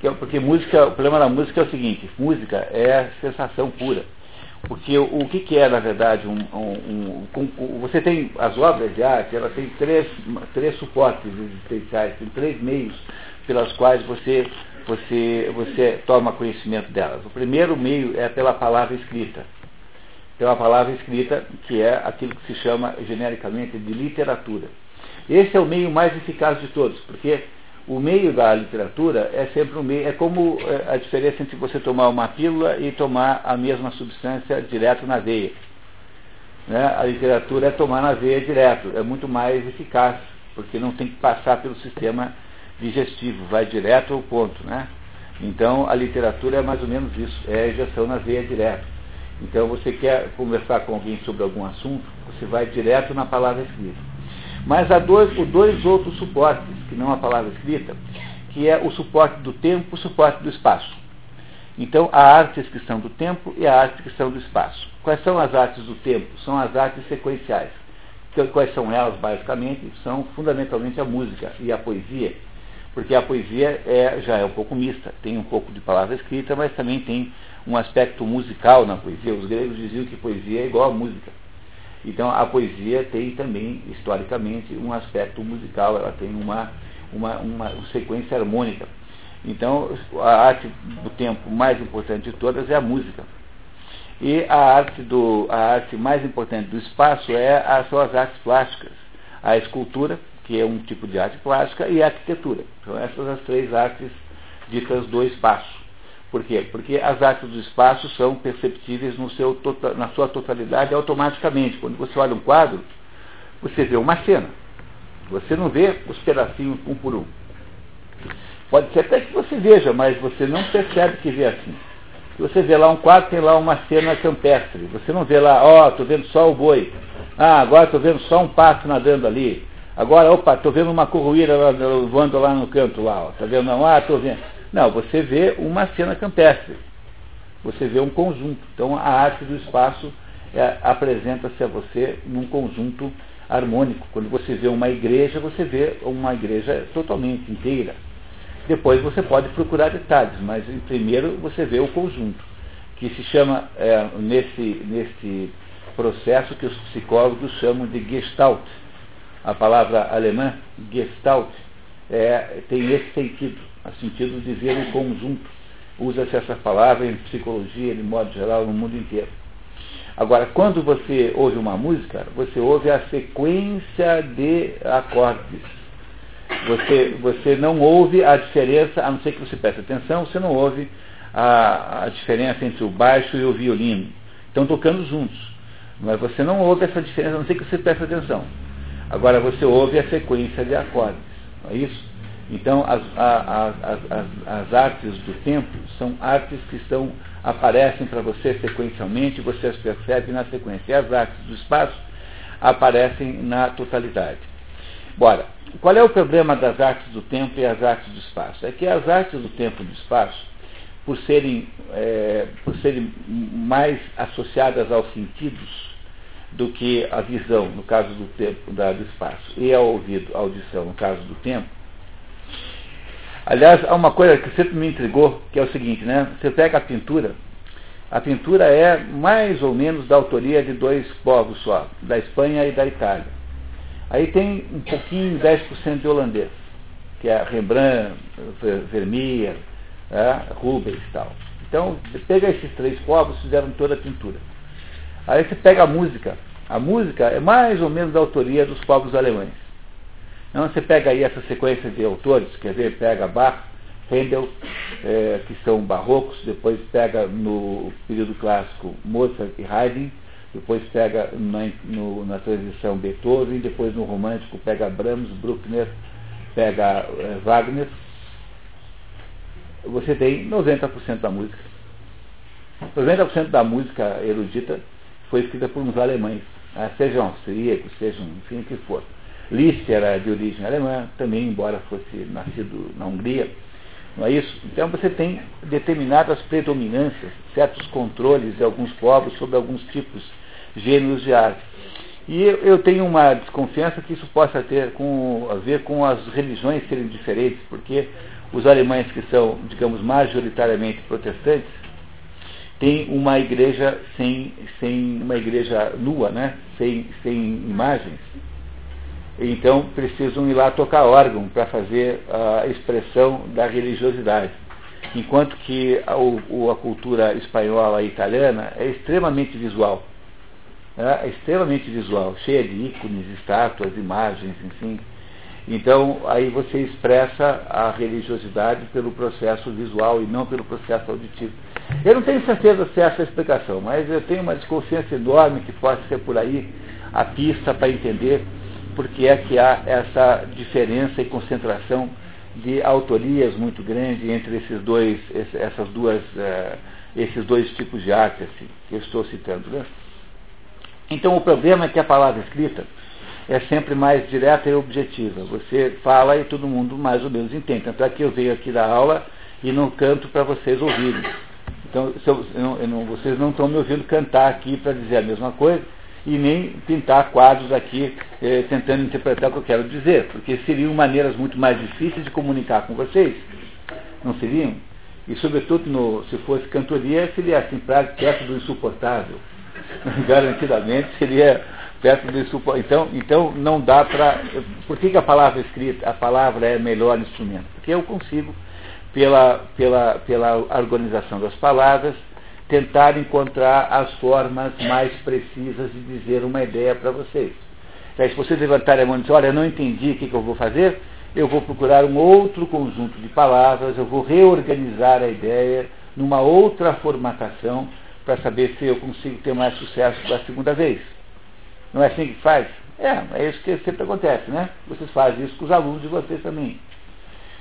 que é porque música, o problema da música é o seguinte, música é sensação pura. Porque o, o que, que, é, na verdade, um, um, um, você tem as obras de arte, ela tem três, três suportes existenciais, tem três meios pelas quais você, você, você toma conhecimento delas. O primeiro meio é pela palavra escrita. Pela palavra escrita, que é aquilo que se chama genericamente de literatura. Esse é o meio mais eficaz de todos, porque o meio da literatura é sempre um meio, é como é, a diferença entre você tomar uma pílula e tomar a mesma substância direto na veia. Né? A literatura é tomar na veia direto, é muito mais eficaz, porque não tem que passar pelo sistema digestivo, vai direto ao ponto. Né? Então a literatura é mais ou menos isso, é a injeção na veia direto. Então você quer conversar com alguém sobre algum assunto, você vai direto na palavra escrita. Mas há dois, dois outros suportes, que não a palavra escrita, que é o suporte do tempo e o suporte do espaço. Então, a artes que são do tempo e a arte que são do espaço. Quais são as artes do tempo? São as artes sequenciais. Quais são elas, basicamente? São fundamentalmente a música e a poesia. Porque a poesia é, já é um pouco mista. Tem um pouco de palavra escrita, mas também tem um aspecto musical na poesia. Os gregos diziam que poesia é igual a música. Então a poesia tem também, historicamente, um aspecto musical, ela tem uma, uma, uma sequência harmônica. Então a arte do tempo mais importante de todas é a música. E a arte, do, a arte mais importante do espaço é as, são as artes plásticas. A escultura, que é um tipo de arte plástica, e a arquitetura. Então essas as três artes ditas do espaço. Por quê? Porque as artes do espaço são perceptíveis seu, tota, na sua totalidade automaticamente. Quando você olha um quadro, você vê uma cena. Você não vê os pedacinhos um por um. Pode ser até que você veja, mas você não percebe que vê assim. Se você vê lá um quadro, tem lá uma cena campestre. Você não vê lá, ó, oh, estou vendo só o boi. Ah, agora estou vendo só um pato nadando ali. Agora, opa, estou vendo uma corruíra voando lá no canto lá. Está vendo? Não, ah, estou vendo. Não, você vê uma cena campestre. Você vê um conjunto. Então a arte do espaço é, apresenta-se a você num conjunto harmônico. Quando você vê uma igreja, você vê uma igreja totalmente inteira. Depois você pode procurar detalhes, mas primeiro você vê o conjunto, que se chama, é, nesse, nesse processo que os psicólogos chamam de Gestalt. A palavra alemã, Gestalt, é, tem esse sentido a sentido de ver um conjunto. Usa-se essa palavra em psicologia, de modo geral, no mundo inteiro. Agora, quando você ouve uma música, você ouve a sequência de acordes. Você, você não ouve a diferença, a não ser que você preste atenção, você não ouve a, a diferença entre o baixo e o violino. Estão tocando juntos. Mas você não ouve essa diferença, a não ser que você preste atenção. Agora você ouve a sequência de acordes. Não é isso? Então, as, a, as, as, as, artes do tempo são artes que estão, aparecem para você sequencialmente, você as percebe na sequência. E as artes do espaço aparecem na totalidade. Bora, qual é o problema das artes do tempo e as artes do espaço? É que as artes do tempo e do espaço, por serem, é, por serem mais associadas aos sentidos do que a visão, no caso do tempo, da, do espaço, e ao ouvido, a audição, no caso do tempo, Aliás, há uma coisa que sempre me intrigou, que é o seguinte, né? Você pega a pintura, a pintura é mais ou menos da autoria de dois povos só, da Espanha e da Itália. Aí tem um pouquinho, 10% de holandês, que é Rembrandt, Vermeer, é, Rubens e tal. Então, pega esses três povos, fizeram toda a pintura. Aí você pega a música. A música é mais ou menos da autoria dos povos alemães. Então você pega aí essa sequência de autores, quer ver, pega Bach, Handel, é, que são barrocos, depois pega no período clássico Mozart e Haydn, depois pega na, no, na transição Beethoven, depois no romântico pega Brahms, Bruckner, pega é, Wagner, você tem 90% da música. 90% da música erudita foi escrita por uns alemães, sejam austríacos, sejam, enfim, o que for. Liszt era de origem alemã, também, embora fosse nascido na Hungria. Não é isso? Então você tem determinadas predominâncias, certos controles de alguns povos sobre alguns tipos, gêneros de arte. E eu, eu tenho uma desconfiança que isso possa ter com, a ver com as religiões serem diferentes, porque os alemães que são, digamos, majoritariamente protestantes, têm uma igreja sem, sem uma igreja nua, né? sem, sem imagens. Então precisam ir lá tocar órgão para fazer a expressão da religiosidade. Enquanto que a, a cultura espanhola e italiana é extremamente visual. Né? É extremamente visual, cheia de ícones, estátuas, imagens, enfim. Então, aí você expressa a religiosidade pelo processo visual e não pelo processo auditivo. Eu não tenho certeza se é essa a explicação, mas eu tenho uma desconfiança enorme que pode ser por aí a pista para entender porque é que há essa diferença e concentração de autorias muito grande entre esses dois, essas duas, uh, esses dois tipos de arte assim, que eu estou citando. Né? Então o problema é que a palavra escrita é sempre mais direta e objetiva. Você fala e todo mundo mais ou menos entende. Tanto é que eu venho aqui da aula e não canto para vocês ouvirem. Então, eu, eu não, vocês não estão me ouvindo cantar aqui para dizer a mesma coisa e nem pintar quadros aqui eh, tentando interpretar o que eu quero dizer, porque seriam maneiras muito mais difíceis de comunicar com vocês. Não seriam? E, sobretudo, no, se fosse cantoria, seria assim, perto do insuportável. *laughs* Garantidamente seria perto do insuportável. Então, então não dá para. Por que, que a palavra escrita, a palavra é melhor instrumento? Porque eu consigo, pela, pela, pela organização das palavras, tentar encontrar as formas mais precisas de dizer uma ideia para vocês. Aí, se vocês levantarem a mão e dizer, olha, não entendi o que, que eu vou fazer, eu vou procurar um outro conjunto de palavras, eu vou reorganizar a ideia numa outra formatação para saber se eu consigo ter mais sucesso da segunda vez. Não é assim que faz? É, é isso que sempre acontece, né? Vocês fazem isso com os alunos de vocês também.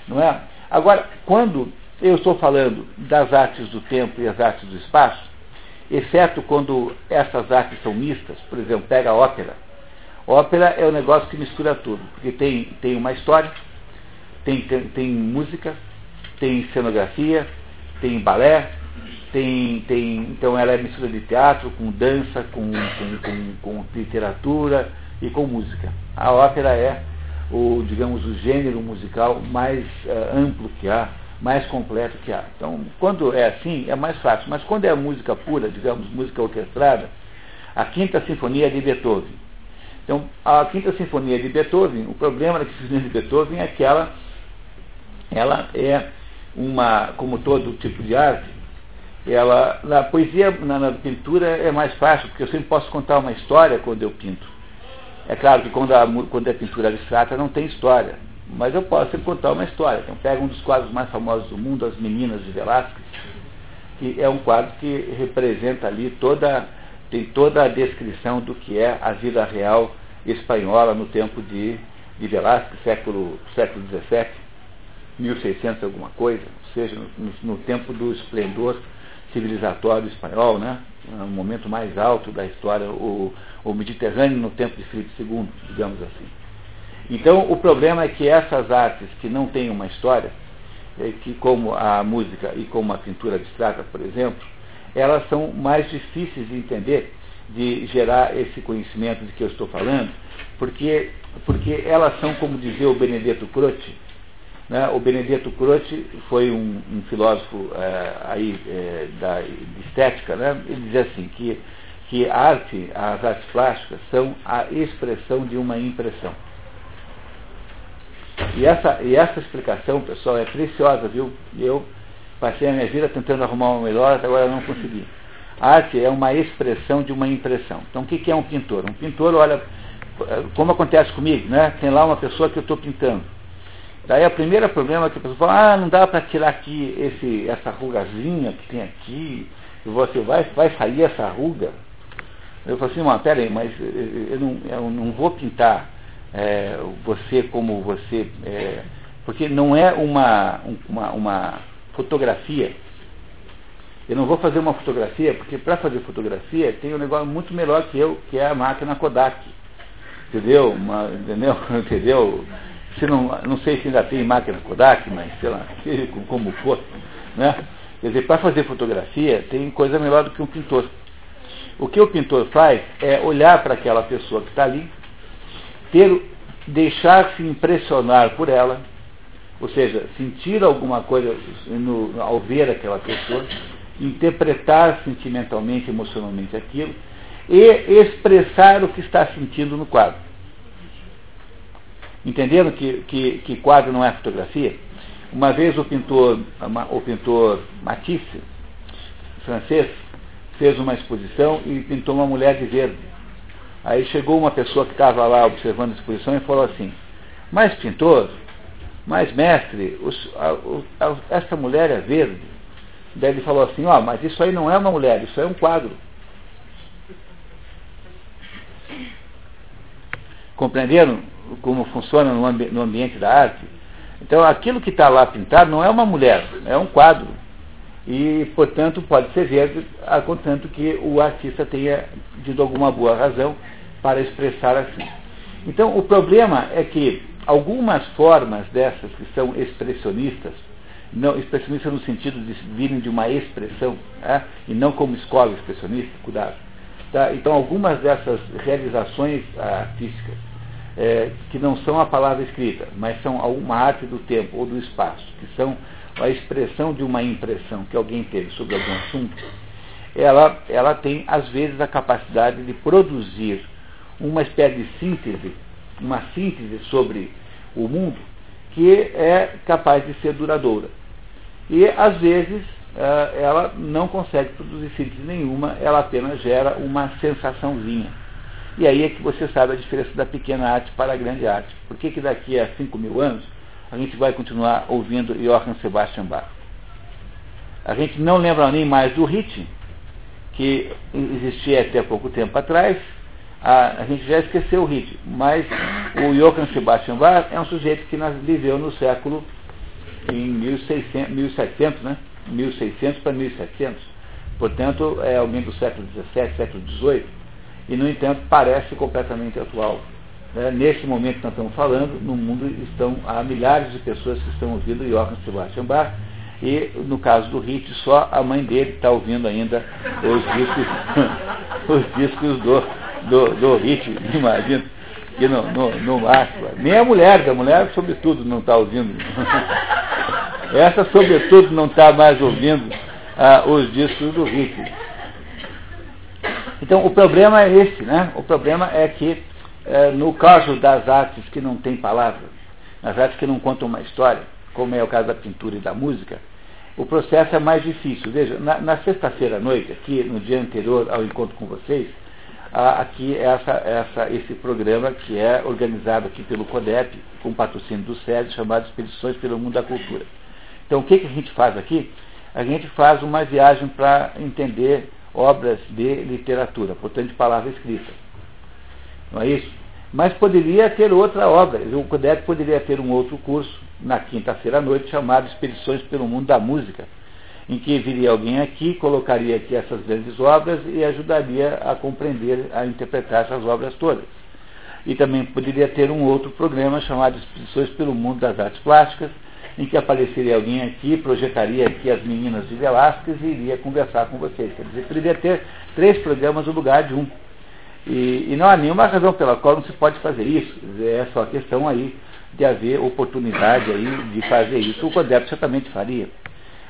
Não é? Agora, quando eu estou falando das artes do tempo e as artes do espaço, exceto quando essas artes são mistas, por exemplo, pega a ópera. Ópera é um negócio que mistura tudo, porque tem, tem uma história, tem, tem música, tem cenografia, tem balé, tem, tem, então ela é mistura de teatro com dança, com, com, com, com literatura e com música. A ópera é o, digamos, o gênero musical mais uh, amplo que há mais completo que há. Então, quando é assim, é mais fácil. Mas quando é música pura, digamos, música orquestrada, a Quinta Sinfonia é de Beethoven. Então, a Quinta Sinfonia de Beethoven, o problema da Quinta Sinfonia de Beethoven é que ela, ela é uma, como todo tipo de arte, ela, na poesia, na, na pintura é mais fácil, porque eu sempre posso contar uma história quando eu pinto. É claro que quando, a, quando é pintura abstrata não tem história. Mas eu posso contar uma história. Então, pega um dos quadros mais famosos do mundo, As Meninas de Velázquez, que é um quadro que representa ali toda, tem toda a descrição do que é a vida real espanhola no tempo de, de Velázquez, século, século XVII, 1600 alguma coisa, ou seja, no, no tempo do esplendor civilizatório espanhol, né? no momento mais alto da história, o, o Mediterrâneo no tempo de Filipe II, digamos assim. Então, o problema é que essas artes que não têm uma história, é que como a música e como a pintura abstrata, por exemplo, elas são mais difíceis de entender, de gerar esse conhecimento de que eu estou falando, porque, porque elas são, como dizia o Benedetto Croce, né? o Benedetto Croce foi um, um filósofo é, aí, é, da, de estética, né? ele dizia assim, que, que arte, as artes plásticas são a expressão de uma impressão. E essa, e essa explicação, pessoal, é preciosa, viu? Eu passei a minha vida tentando arrumar uma melhor, até agora não consegui. A arte é uma expressão de uma impressão. Então, o que é um pintor? Um pintor, olha, como acontece comigo, né? Tem lá uma pessoa que eu estou pintando. Daí, o primeiro problema é que a pessoa fala, ah, não dá para tirar aqui esse, essa rugazinha que tem aqui, e você vai, vai sair essa ruga. Eu falei assim, mas peraí, mas eu não, eu não vou pintar é, você como você. É, porque não é uma, uma, uma fotografia. Eu não vou fazer uma fotografia, porque para fazer fotografia tem um negócio muito melhor que eu, que é a máquina Kodak. Entendeu? Uma, entendeu? *laughs* entendeu? Se não, não sei se ainda tem máquina Kodak, mas sei lá, *laughs* como for. Né? Quer dizer, para fazer fotografia tem coisa melhor do que um pintor. O que o pintor faz é olhar para aquela pessoa que está ali, ter, deixar-se impressionar por ela, ou seja, sentir alguma coisa no, ao ver aquela pessoa, interpretar sentimentalmente, emocionalmente aquilo e expressar o que está sentindo no quadro. Entendendo que, que, que quadro não é fotografia? Uma vez o pintor, o pintor Matisse, francês, fez uma exposição e pintou uma mulher de verde. Aí chegou uma pessoa que estava lá observando a exposição e falou assim, mas pintor, mas mestre, os, a, a, essa mulher é verde. Daí ele falou assim, ó, oh, mas isso aí não é uma mulher, isso é um quadro. Compreenderam como funciona no, ambi no ambiente da arte? Então aquilo que está lá pintado não é uma mulher, é um quadro. E, portanto, pode ser verde, contanto que o artista tenha tido alguma boa razão para expressar assim. Então, o problema é que algumas formas dessas que são expressionistas, não, expressionistas no sentido de virem de uma expressão, é? e não como escola expressionista, cuidado. Tá? Então, algumas dessas realizações artísticas, é, que não são a palavra escrita, mas são uma arte do tempo ou do espaço, que são a expressão de uma impressão que alguém teve sobre algum assunto, ela, ela tem, às vezes, a capacidade de produzir uma espécie de síntese, uma síntese sobre o mundo, que é capaz de ser duradoura. E, às vezes, eh, ela não consegue produzir síntese nenhuma, ela apenas gera uma sensaçãozinha. E aí é que você sabe a diferença da pequena arte para a grande arte. Por que, que daqui a 5 mil anos a gente vai continuar ouvindo Johann Sebastian Bach. A gente não lembra nem mais do Hit, que existia até pouco tempo atrás, a, a, gente já esqueceu o Hit, mas o Johann Sebastian Bach é um sujeito que viveu no século em 1600, 1700, né? 1600 para 1700. Portanto, é alguém do século XVII, século XVIII, e, no entanto, parece completamente atual. Né, nesse momento que nós estamos falando, no mundo estão há milhares de pessoas que estão ouvindo Johann Sebastian Bach, e no caso do Hit, só a mãe dele está ouvindo ainda os discos, *laughs* os discos do, do, do Hit, *laughs* imagina, que no, no, no máximo. Nem a mulher, a mulher, sobretudo, não está ouvindo. *laughs* Essa, sobretudo, não está mais ouvindo ah, os discos do Hit. Então, o problema é esse, né? O problema é que é, no caso das artes que não têm palavras, nas artes que não contam uma história, como é o caso da pintura e da música, o processo é mais difícil. Veja, na, na sexta-feira à noite, aqui no dia anterior ao encontro com vocês, há aqui essa, essa, esse programa que é organizado aqui pelo CODEP, com patrocínio do SESI, chamado Expedições pelo Mundo da Cultura. Então, o que, que a gente faz aqui? A gente faz uma viagem para entender obras de literatura, portanto, palavra escrita. Não é isso? Mas poderia ter outra obra. O CODEP poderia ter um outro curso na quinta-feira à noite chamado Expedições pelo Mundo da Música, em que viria alguém aqui, colocaria aqui essas grandes obras e ajudaria a compreender, a interpretar essas obras todas. E também poderia ter um outro programa chamado Expedições pelo Mundo das Artes Plásticas, em que apareceria alguém aqui, projetaria aqui as meninas de Velázquez e iria conversar com vocês. Quer dizer, poderia ter três programas no lugar de um. E, e, não há nenhuma razão pela qual não se pode fazer isso. É só questão aí de haver oportunidade aí de fazer isso. O CODEP certamente faria.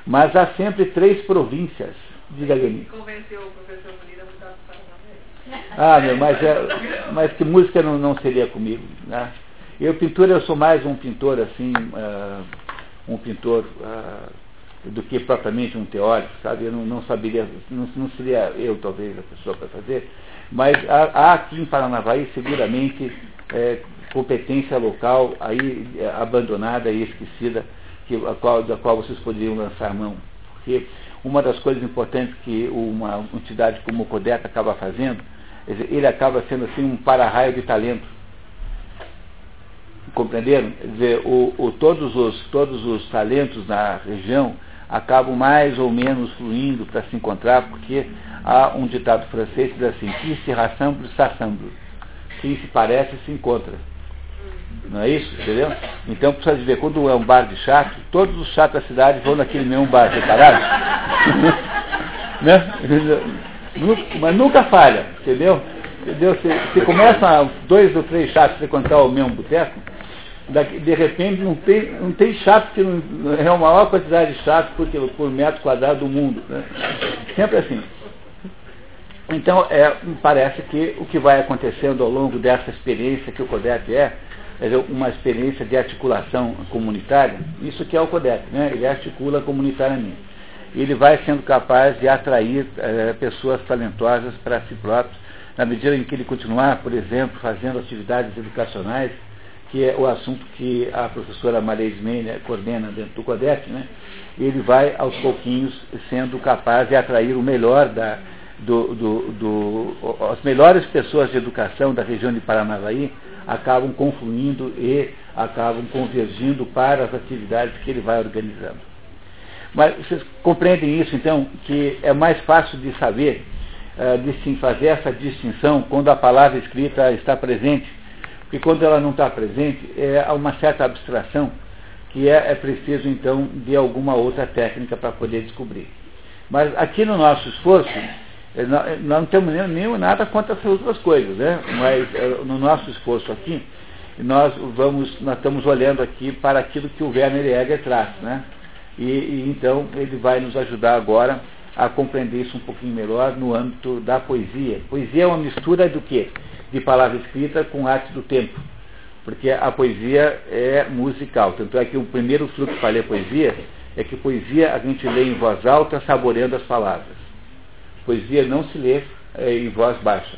Mas há sempre três províncias. Diga, Leni. Convenceu o professor Molina Ah, meu, mas, é, *laughs* mas que música não, não seria comigo. Né? Eu, pintura, eu sou mais um pintor assim, uh, um pintor uh, do que propriamente um teórico, sabe? Eu não, não saberia, não, não seria eu talvez a pessoa para fazer mas há, há aqui em Paranavaí seguramente é, competência local aí é, abandonada e esquecida que, a qual, da qual vocês poderiam lançar mão. Porque uma das coisas importantes que uma entidade como o CODEC acaba fazendo ele acaba sendo assim um para-raio de talento. Compreenderam? Quer dizer, o, o, todos, os, todos os talentos na região acabam mais ou menos fluindo para se encontrar, porque há um ditado francês que diz assim, qui se rassemble, s'assemble. Quem se parece, se encontra. Não é isso? Entendeu? Então precisa de ver, quando é um bar de chato, todos os chatos da cidade vão naquele mesmo bar, separado. *laughs* né? Mas nunca falha, entendeu? entendeu? Se, se começa dois ou três chatos frequentar o mesmo boteco, de repente não tem, não tem chato que não, é a maior quantidade de chatos por, por metro quadrado do mundo. Né? Sempre assim. Então, é, parece que o que vai acontecendo ao longo dessa experiência que o CODEP é, é uma experiência de articulação comunitária, isso que é o CODEP, né? ele articula comunitariamente. Ele vai sendo capaz de atrair é, pessoas talentosas para si próprio, na medida em que ele continuar, por exemplo, fazendo atividades educacionais, que é o assunto que a professora Maria Ismênia coordena dentro do CODEP, né? ele vai aos pouquinhos sendo capaz de atrair o melhor da, do, do, do, as melhores pessoas de educação da região de Paranavaí acabam confluindo e acabam convergindo para as atividades que ele vai organizando. Mas vocês compreendem isso, então, que é mais fácil de saber, uh, de sim fazer essa distinção quando a palavra escrita está presente, porque quando ela não está presente, é uma certa abstração que é, é preciso, então, de alguma outra técnica para poder descobrir. Mas aqui no nosso esforço, eh, nós não temos nem, nada contra essas outras coisas, né? Mas eh, no nosso esforço aqui, nós vamos, nós estamos olhando aqui para aquilo que o Werner Egger traz, né? E, e, então ele vai nos ajudar agora a compreender isso um pouquinho melhor no âmbito da poesia. Poesia é uma mistura do quê? De palavra escrita com arte do tempo. Porque a poesia é musical. Tanto é que o primeiro fluxo para ler poesia é que poesia a gente lê em voz alta, saboreando as palavras. Poesia não se lê é, em voz baixa.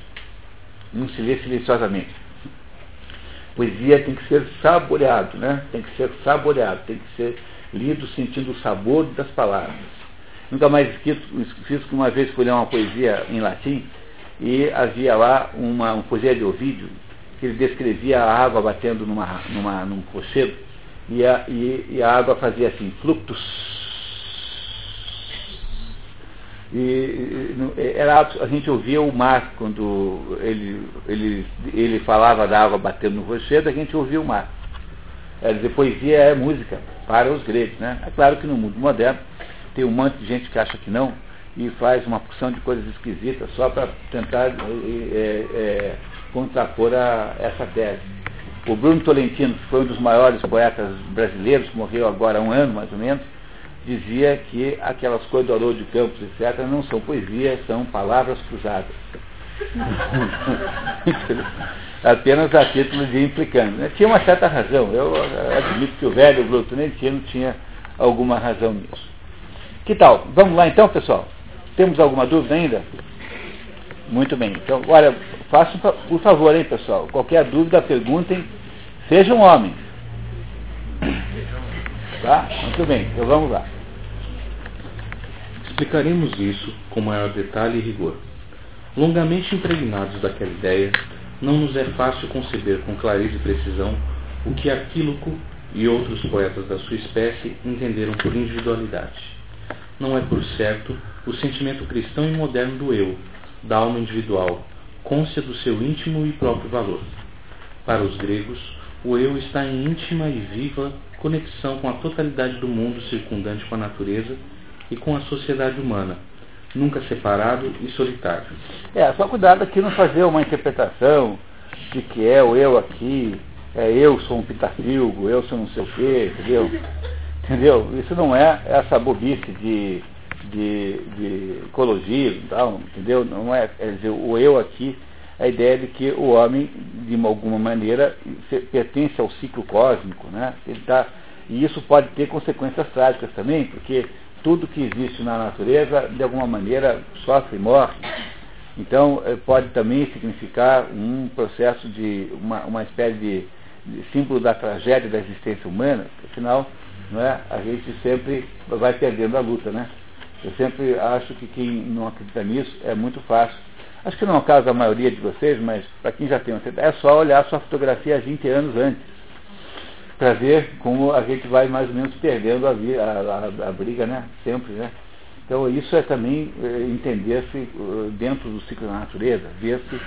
Não se lê silenciosamente. Poesia tem que ser saboreado, né? Tem que ser saboreado, tem que ser lido sentindo o sabor das palavras. Nunca mais escrito que uma vez fui ler uma poesia em latim e havia lá uma, uma poesia de Ovídio que ele descrevia a água batendo numa, numa, num rochedo e a, e, e a água fazia assim, fluctus e era, a gente ouvia o mar quando ele, ele, ele falava da água batendo no rochedo, a gente ouvia o mar. É dizer, poesia é música para os gregos. Né? É claro que no mundo moderno tem um monte de gente que acha que não e faz uma porção de coisas esquisitas só para tentar é, é, contrapor a essa tese. O Bruno Tolentino, que foi um dos maiores poetas brasileiros, morreu agora há um ano mais ou menos, dizia que aquelas coisas do Haroldo de Campos, etc., não são poesia, são palavras cruzadas. *laughs* Apenas a título de implicando. Né? Tinha uma certa razão. Eu admito que o velho Brutonentino tinha alguma razão nisso. Que tal? Vamos lá então, pessoal? Temos alguma dúvida ainda? Muito bem. Então, olha, façam por favor, hein, pessoal. Qualquer dúvida, perguntem. Sejam homens. Tá? Muito bem. Então vamos lá. Explicaremos isso com maior detalhe e rigor. Longamente impregnados daquela ideia, não nos é fácil conceber com clareza e precisão o que Aquíloco e outros poetas da sua espécie entenderam por individualidade. Não é, por certo, o sentimento cristão e moderno do eu, da alma individual, côncia do seu íntimo e próprio valor. Para os gregos, o eu está em íntima e viva conexão com a totalidade do mundo circundante com a natureza e com a sociedade humana, nunca separado e solitário. É, só cuidado aqui não fazer uma interpretação de que é o eu aqui, é eu sou um pitafilgo, eu sou não sei o quê, entendeu? Entendeu? Isso não é essa bobice de, de, de ecologismo e tal, entendeu? Não é, é dizer, o eu aqui a ideia de que o homem, de alguma maneira, pertence ao ciclo cósmico, né? Ele tá, e isso pode ter consequências trágicas também, porque tudo que existe na natureza, de alguma maneira, sofre e morre. Então, eh, pode também significar um processo de, uma, uma espécie de, de símbolo da tragédia da existência humana, afinal, não é, a gente sempre vai perdendo a luta, né? Eu sempre acho que quem não acredita nisso é muito fácil Acho que não é o caso da maioria de vocês, mas para quem já tem uma é só olhar sua fotografia 20 anos antes, para ver como a gente vai mais ou menos perdendo a, a, a, a briga, né? Sempre, né? Então isso é também é, entender-se uh, dentro do ciclo da natureza, ver-se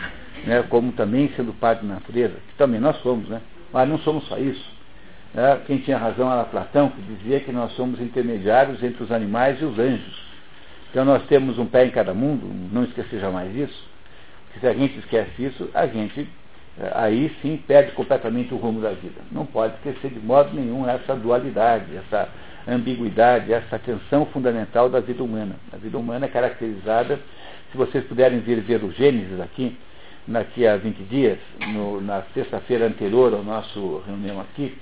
né, como também sendo parte da natureza, que também nós somos, né? Mas não somos só isso. Né? Quem tinha razão era Platão, que dizia que nós somos intermediários entre os animais e os anjos. Então nós temos um pé em cada mundo, não esquecer jamais isso. Se a gente esquece isso, a gente eh, aí sim perde completamente o rumo da vida. Não pode esquecer de modo nenhum essa dualidade, essa ambiguidade, essa tensão fundamental da vida humana. A vida humana é caracterizada, se vocês puderem vir ver o Gênesis aqui, daqui a 20 dias, no, na sexta-feira anterior ao nosso reunião aqui,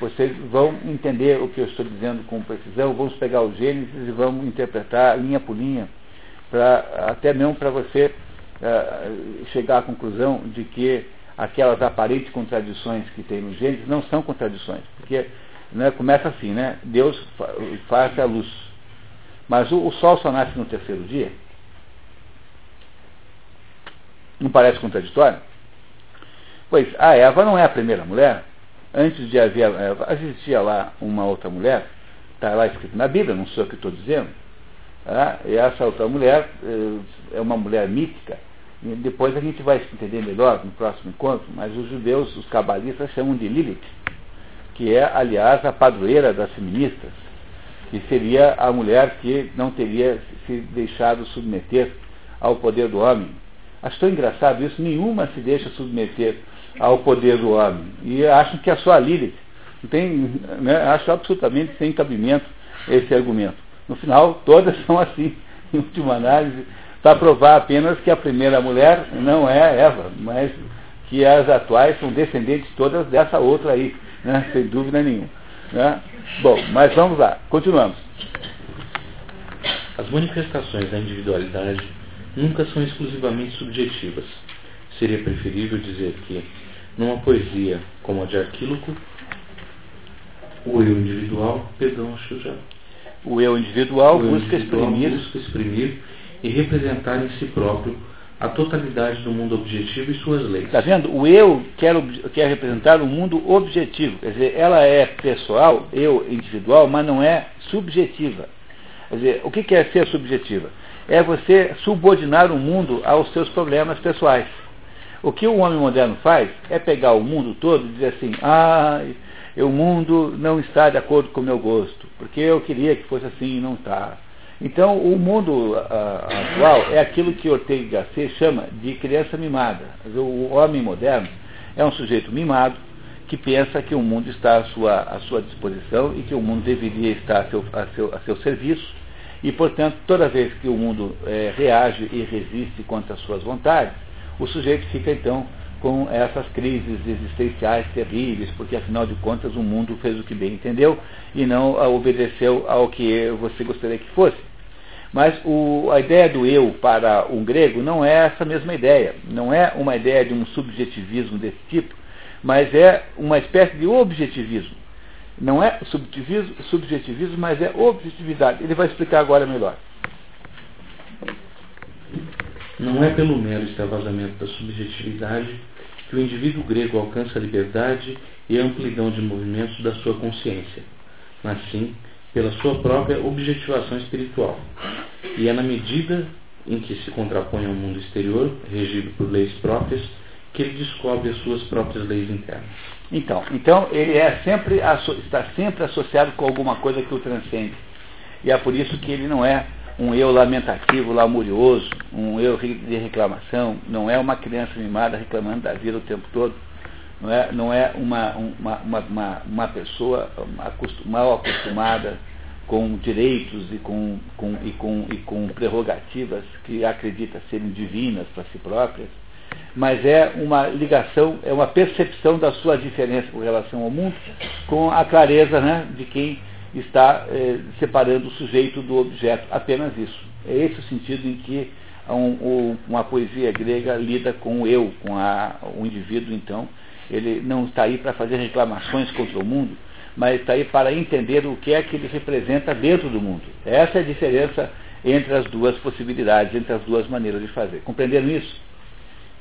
vocês vão entender o que eu estou dizendo com precisão, vamos pegar o Gênesis e vamos interpretar linha por linha, pra, até mesmo para você uh, chegar à conclusão de que aquelas aparentes contradições que tem no Gênesis não são contradições, porque né, começa assim, né? Deus faz a luz. Mas o, o sol só nasce no terceiro dia. Não parece contraditório? Pois a Eva não é a primeira mulher, antes de haver Eva, é, existia lá uma outra mulher, está lá escrito na Bíblia, não sou eu que estou dizendo, tá? e essa outra mulher é, é uma mulher mítica, depois a gente vai entender melhor no próximo encontro, mas os judeus, os cabalistas chamam de Lilith, que é, aliás, a padroeira das feministas, que seria a mulher que não teria se deixado submeter ao poder do homem. Acho tão engraçado isso, nenhuma se deixa submeter ao poder do homem. E acham que é só a Lilith. Não tem, né, acho absolutamente sem cabimento esse argumento. No final, todas *laughs* são assim, em última análise, para provar apenas que a primeira mulher não é Eva, mas que as atuais são descendentes todas dessa outra aí, né, sem dúvida nenhuma. Né? Bom, mas vamos lá, continuamos. As manifestações da individualidade nunca são exclusivamente subjetivas. Seria preferível dizer que numa poesia como a de Arquíloco, o eu individual, perdão, já. O eu individual, o eu busca, individual exprimir. busca exprimir e representar em si próprio a totalidade do mundo objetivo e suas leis. Está vendo? O eu quer, quer representar o um mundo objetivo. Quer dizer, ela é pessoal, eu individual, mas não é subjetiva. Quer dizer, o que quer ser subjetiva? É você subordinar o mundo aos seus problemas pessoais. O que o homem moderno faz é pegar o mundo todo e dizer assim, ah, o mundo não está de acordo com o meu gosto, porque eu queria que fosse assim e não está. Então, o mundo atual é aquilo que Ortega Gasset chama de criança mimada. O homem moderno é um sujeito mimado que pensa que o mundo está à sua, à sua disposição e que o mundo deveria estar a seu, a seu, a seu serviço. E, portanto, toda vez que o mundo é, reage e resiste contra as suas vontades, o sujeito fica então com essas crises existenciais terríveis, porque afinal de contas o mundo fez o que bem entendeu e não obedeceu ao que você gostaria que fosse. Mas o, a ideia do eu para um grego não é essa mesma ideia, não é uma ideia de um subjetivismo desse tipo, mas é uma espécie de objetivismo. Não é subjetivismo, subjetivismo mas é objetividade. Ele vai explicar agora melhor. Não é pelo mero extravasamento da subjetividade que o indivíduo grego alcança a liberdade e a amplidão de movimentos da sua consciência, mas sim pela sua própria objetivação espiritual. E é na medida em que se contrapõe ao mundo exterior, regido por leis próprias, que ele descobre as suas próprias leis internas. Então, então ele é sempre, está sempre associado com alguma coisa que o transcende. E é por isso que ele não é um eu lamentativo, lamurioso, um eu de reclamação, não é uma criança mimada reclamando da vida o tempo todo, não é, não é uma, uma, uma, uma pessoa mal acostumada com direitos e com, com, e, com, e com prerrogativas que acredita serem divinas para si próprias, mas é uma ligação, é uma percepção da sua diferença com relação ao mundo, com a clareza né, de quem está eh, separando o sujeito do objeto, apenas isso. É esse o sentido em que um, um, uma poesia grega lida com o eu, com a, o indivíduo, então. Ele não está aí para fazer reclamações contra o mundo, mas está aí para entender o que é que ele representa dentro do mundo. Essa é a diferença entre as duas possibilidades, entre as duas maneiras de fazer. Compreenderam isso?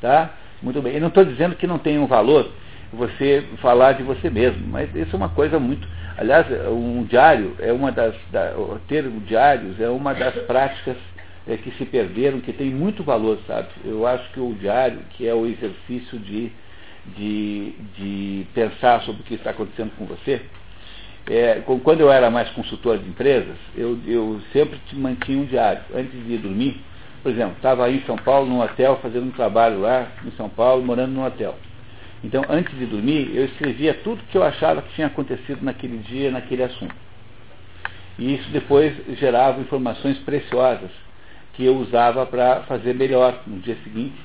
Tá? Muito bem. Eu não estou dizendo que não tem um valor você falar de você mesmo, mas isso é uma coisa muito. Aliás, um diário é uma das. Da, ter diários é uma das práticas é, que se perderam, que tem muito valor, sabe? Eu acho que o diário, que é o exercício de, de, de pensar sobre o que está acontecendo com você, é, quando eu era mais consultor de empresas, eu, eu sempre mantinha um diário. Antes de ir dormir, por exemplo, estava aí em São Paulo, num hotel, fazendo um trabalho lá em São Paulo, morando num hotel. Então, antes de dormir, eu escrevia tudo que eu achava que tinha acontecido naquele dia, naquele assunto. E isso depois gerava informações preciosas que eu usava para fazer melhor no dia seguinte,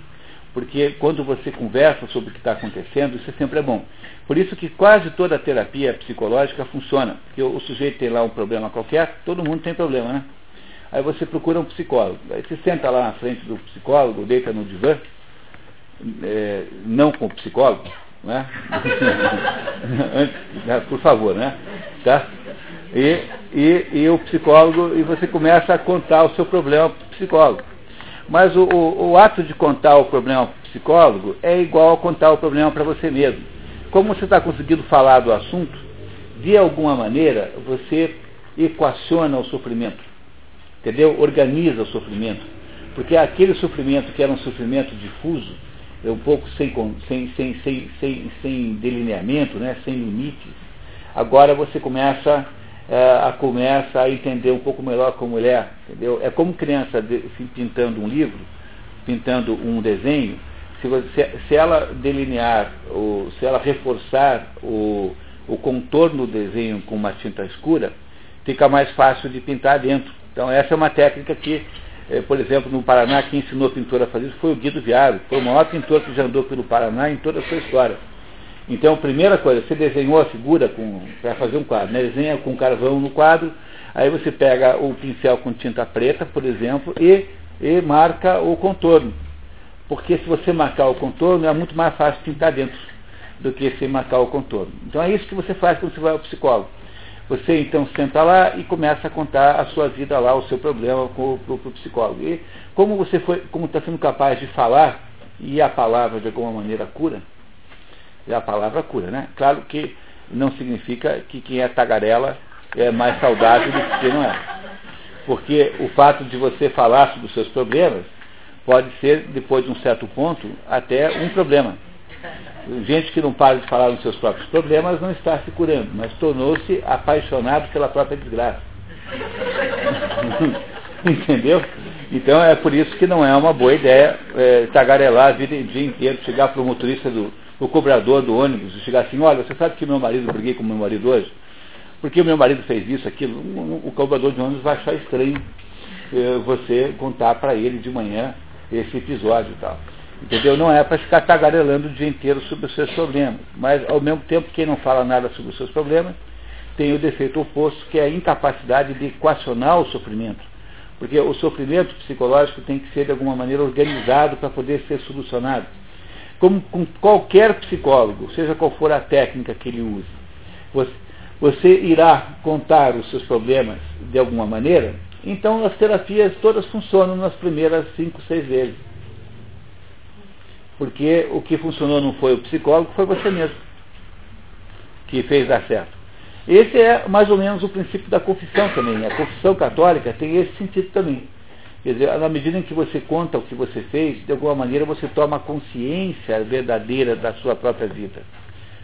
porque quando você conversa sobre o que está acontecendo, isso sempre é bom. Por isso que quase toda a terapia psicológica funciona, porque o sujeito tem lá um problema qualquer, todo mundo tem problema, né? Aí você procura um psicólogo. Aí você senta lá na frente do psicólogo, deita no divã, é, não com o psicólogo, né? *laughs* né? Por favor, né? Tá? E, e, e, o psicólogo, e você começa a contar o seu problema para o psicólogo. Mas o, o, o ato de contar o problema para o psicólogo é igual a contar o problema para você mesmo. Como você está conseguindo falar do assunto, de alguma maneira você equaciona o sofrimento. Entendeu? Organiza o sofrimento. Porque aquele sofrimento que era um sofrimento difuso, é um pouco sem, sem, sem, sem, sem, sem delineamento, né, sem limites, agora você começa, é, a, começa a entender um pouco melhor como ele é. Entendeu? É como criança de, pintando um livro, pintando um desenho, se, você, se ela delinear, se ela reforçar o, o contorno do desenho com uma tinta escura, fica mais fácil de pintar dentro. Então essa é uma técnica que é, por exemplo, no Paraná, quem ensinou pintor a fazer isso foi o Guido Viário, foi o maior pintor que já andou pelo Paraná em toda a sua história. Então, primeira coisa, você desenhou a figura para fazer um quadro, né? desenha com carvão no quadro, aí você pega o pincel com tinta preta, por exemplo, e, e marca o contorno. Porque se você marcar o contorno, é muito mais fácil pintar dentro do que se marcar o contorno. Então é isso que você faz quando você vai ao psicólogo. Você então senta lá e começa a contar a sua vida lá, o seu problema para o psicólogo. E como você foi, como está sendo capaz de falar, e a palavra de alguma maneira cura, e a palavra cura, né? Claro que não significa que quem é tagarela é mais saudável do que quem não é. Porque o fato de você falar sobre os seus problemas pode ser, depois de um certo ponto, até um problema. Gente que não para de falar nos seus próprios problemas não está se curando, mas tornou-se apaixonado pela própria desgraça. *laughs* Entendeu? Então é por isso que não é uma boa ideia é, tagarelar a vida o dia inteiro, chegar para o motorista do o cobrador do ônibus e chegar assim, olha, você sabe que meu marido, briguei com meu marido hoje? Porque o meu marido fez isso, aquilo, o, cobrador de ônibus vai achar estranho é, você contar para ele de manhã esse episódio e tal. Entendeu? Não é para ficar tagarelando o dia inteiro sobre os seus problemas. Mas, ao mesmo tempo, quem não fala nada sobre os seus problemas tem o defeito oposto, que é a incapacidade de equacionar o sofrimento. Porque o sofrimento psicológico tem que ser, de alguma maneira, organizado para poder ser solucionado. Como com qualquer psicólogo, seja qual for a técnica que ele use, você, você irá contar os seus problemas de alguma maneira, então as terapias todas funcionam nas primeiras cinco, seis vezes. Porque o que funcionou não foi o psicólogo, foi você mesmo que fez dar certo. Esse é mais ou menos o princípio da confissão também. A confissão católica tem esse sentido também. Quer dizer, na medida em que você conta o que você fez, de alguma maneira você toma consciência verdadeira da sua própria vida.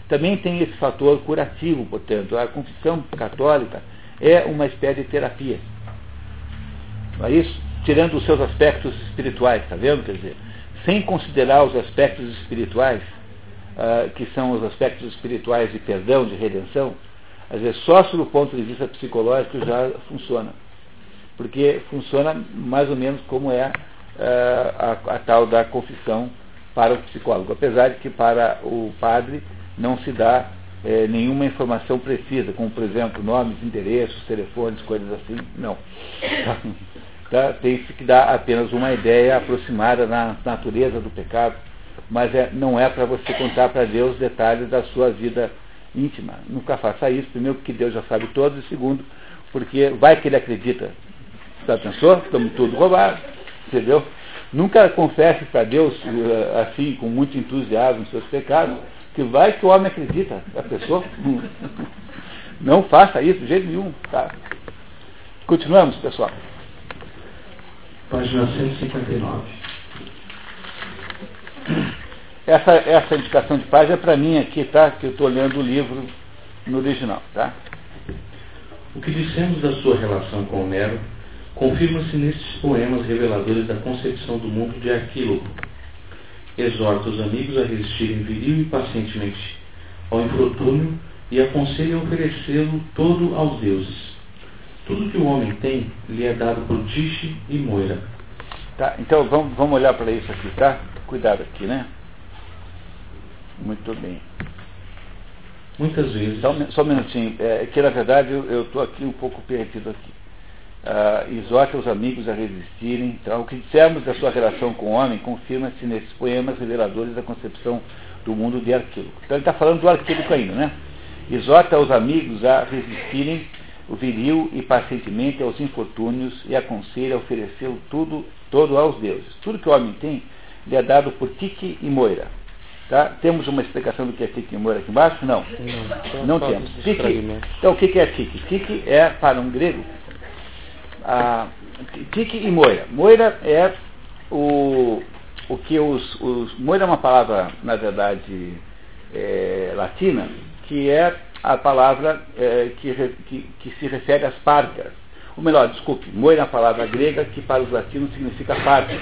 Também tem esse fator curativo, portanto. A confissão católica é uma espécie de terapia. Não é isso? Tirando os seus aspectos espirituais, está vendo? Quer dizer, sem considerar os aspectos espirituais, uh, que são os aspectos espirituais de perdão, de redenção, às vezes só sob o ponto de vista psicológico já funciona. Porque funciona mais ou menos como é uh, a, a, tal da confissão para o psicólogo. Apesar de que para o padre não se dá eh, nenhuma informação precisa, como por exemplo nomes, endereços, telefones, coisas assim, não. *laughs* Tá? Tem-se que dar apenas uma ideia aproximada na natureza do pecado, mas é, não é para você contar para Deus detalhes da sua vida íntima. Nunca faça isso, primeiro porque Deus já sabe todos, e segundo, porque vai que ele acredita. Já pensou? Estamos tudo roubados. Entendeu? Nunca confesse para Deus, eh, assim, com muito entusiasmo, seus pecados, que vai que o homem acredita. A pessoa *laughs* não faça isso de jeito nenhum. Tá? Continuamos, pessoal. Página 159. Essa, essa indicação de paz é para mim aqui, tá? Que eu estou lendo o livro no original, tá? O que dissemos da sua relação com Homero confirma-se nestes poemas reveladores da concepção do mundo de Arquílogo. Exorta os amigos a resistirem viril e pacientemente ao infortúnio e aconselha a oferecê-lo todo aos deuses. Tudo que o homem tem lhe é dado por Tiche e Moira. Tá, então vamos, vamos olhar para isso aqui, tá? Cuidado aqui, né? Muito bem. Muitas vezes. Só, só um minutinho. É que na verdade eu estou aqui um pouco perdido aqui. Uh, exorta os amigos a resistirem. Então, o que dissemos da sua relação com o homem confirma-se nesses poemas reveladores da concepção do mundo de Arquíloco. Então, ele está falando do Arquíloco ainda, né? Exorta os amigos a resistirem o viril e pacientemente aos infortúnios e aconselha a oferecer tudo, todo aos deuses. Tudo que o homem tem lhe é dado por Tique e Moira. Tá? Temos uma explicação do que é Tique e Moira aqui embaixo? Não. Não, não temos. Então, o que é Tique? Tique é, para um grego, a, Tique e Moira. Moira é o, o que os, os. Moira é uma palavra, na verdade, é, latina, que é a palavra é, que, que, que, se refere às parcas. Ou melhor, desculpe, moira é a palavra grega que para os latinos significa parcas.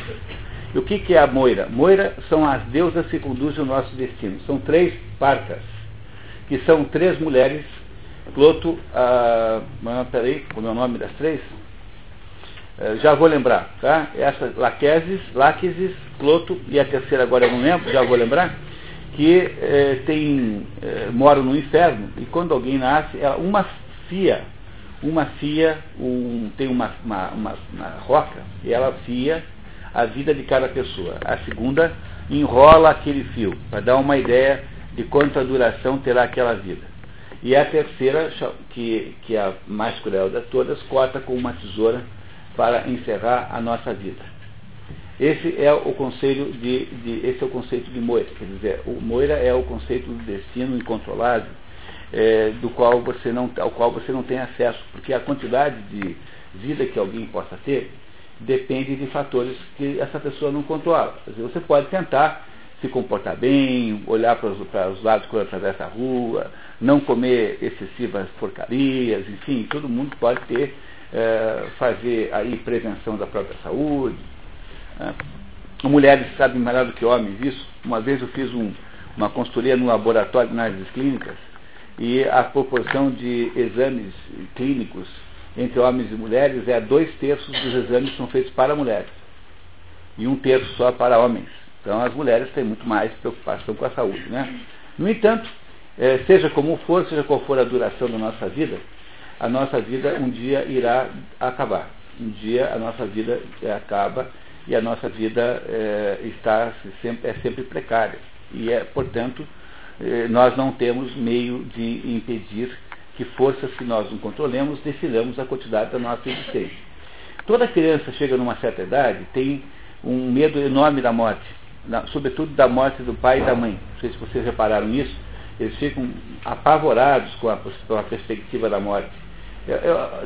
E o que, que é a moira? Moira são as deusas que conduzem o nosso destino. São três parcas, que são três mulheres. Cloto, ah, peraí, como é o nome das três? Eh, já vou lembrar, tá? Essa, Laqueses, Láqueses, Cloto, e a terceira agora eu não lembro, já vou lembrar que é, tem, é, no inferno e quando alguém nasce, ela, uma fia, uma fia, um, tem uma, uma, uma, uma roca e ela fia a vida de cada pessoa. A segunda enrola aquele fio para dar uma ideia de quanta duração terá aquela vida. E a terceira, que, que é a mais cruel de todas, corta com uma tesoura para encerrar a nossa vida. Esse é o conceito de, de, esse é o conceito de Moira. Quer dizer, o Moira é o conceito do destino incontrolável, é, do qual você não, ao qual você não tem acesso, porque a quantidade de vida que alguém possa ter depende de fatores que essa pessoa não controla. Quer dizer, você pode tentar se comportar bem, olhar para os, para os lados quando atravessa a rua, não comer excessivas porcarias, enfim, todo mundo pode ter, é, fazer aí prevenção da própria saúde, né? Mulheres sabem melhor do que homens isso. Uma vez eu fiz um, uma consultoria no laboratório análises clínicas e a proporção de exames clínicos entre homens e mulheres é dois terços dos exames são feitos para mulheres e um terço só para homens. Então as mulheres têm muito mais preocupação com a saúde. Né? No entanto, é, seja como for, seja qual for a duração da nossa vida, a nossa vida um dia irá acabar. Um dia a nossa vida acaba e a nossa vida é, está sempre, é sempre precária. E, é, portanto, é, nós não temos meio de impedir que forças que nós não controlemos definamos a quantidade da nossa existência. Toda criança chega numa certa idade tem um medo enorme da morte, na, sobretudo da morte do pai e da mãe. Não sei se vocês repararam nisso, eles ficam apavorados com a, com a perspectiva da morte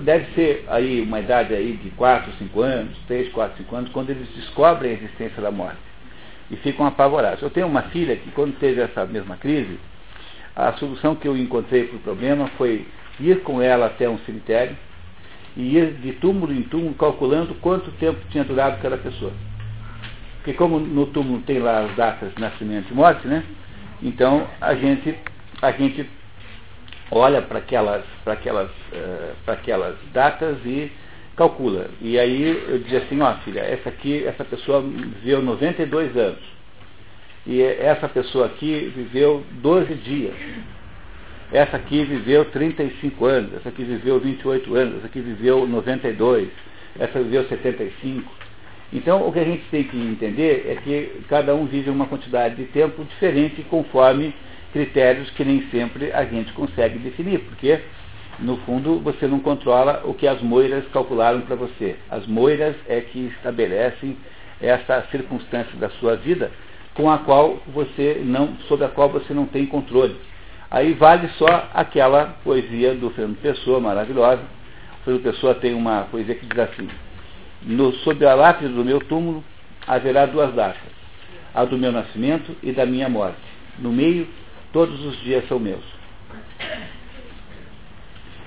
deve ser aí uma idade aí de 4, 5 anos, 3, 4, 5 anos, quando eles descobrem a existência da morte e ficam apavorados. Eu tenho uma filha que quando teve essa mesma crise, a solução que eu encontrei para o problema foi ir com ela até um cemitério e ir de túmulo em túmulo calculando quanto tempo tinha durado cada pessoa. Porque como no túmulo tem lá as datas de nascimento e morte, né? Então a gente, a gente olha para aquelas, para aquelas, uh, para aquelas datas e calcula. E aí eu dizia assim, ó filha, essa aqui, essa pessoa viveu 92 anos. E essa pessoa aqui viveu 12 dias. Essa aqui viveu 35 anos, essa aqui viveu 28 anos, essa aqui viveu 92, essa viveu 75. Então, o que a gente tem que entender é que cada um vive uma quantidade de tempo diferente conforme critérios que nem sempre a gente consegue definir, porque No fundo, você não controla o que as moiras calcularam para você. As moiras é que estabelecem essa circunstância da sua vida com a qual você não, sobre a qual você não tem controle. Aí vale só aquela poesia do Fernando Pessoa, maravilhosa. O Fernando Pessoa tem uma poesia que diz assim, no, sob a lápide do meu túmulo haverá duas datas, a do meu nascimento e da minha morte. No meio, todos os dias são meus.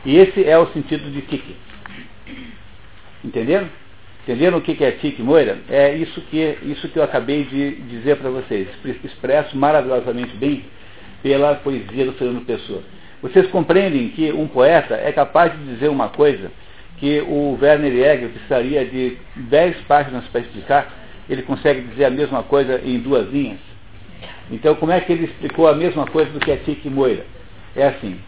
E esse é o sentido de tique. Entenderam? Entenderam o que é tique, Moira? É isso que, isso que eu acabei de dizer para vocês, expresso maravilhosamente bem pela poesia do Fernando Pessoa. Vocês compreendem que um poeta é capaz de dizer uma coisa que o Werner Jäger precisaria de 10 páginas para explicar, ele consegue dizer a mesma coisa em duas linhas. Então, como é que ele explicou a mesma coisa do que é Tique Moira? É assim,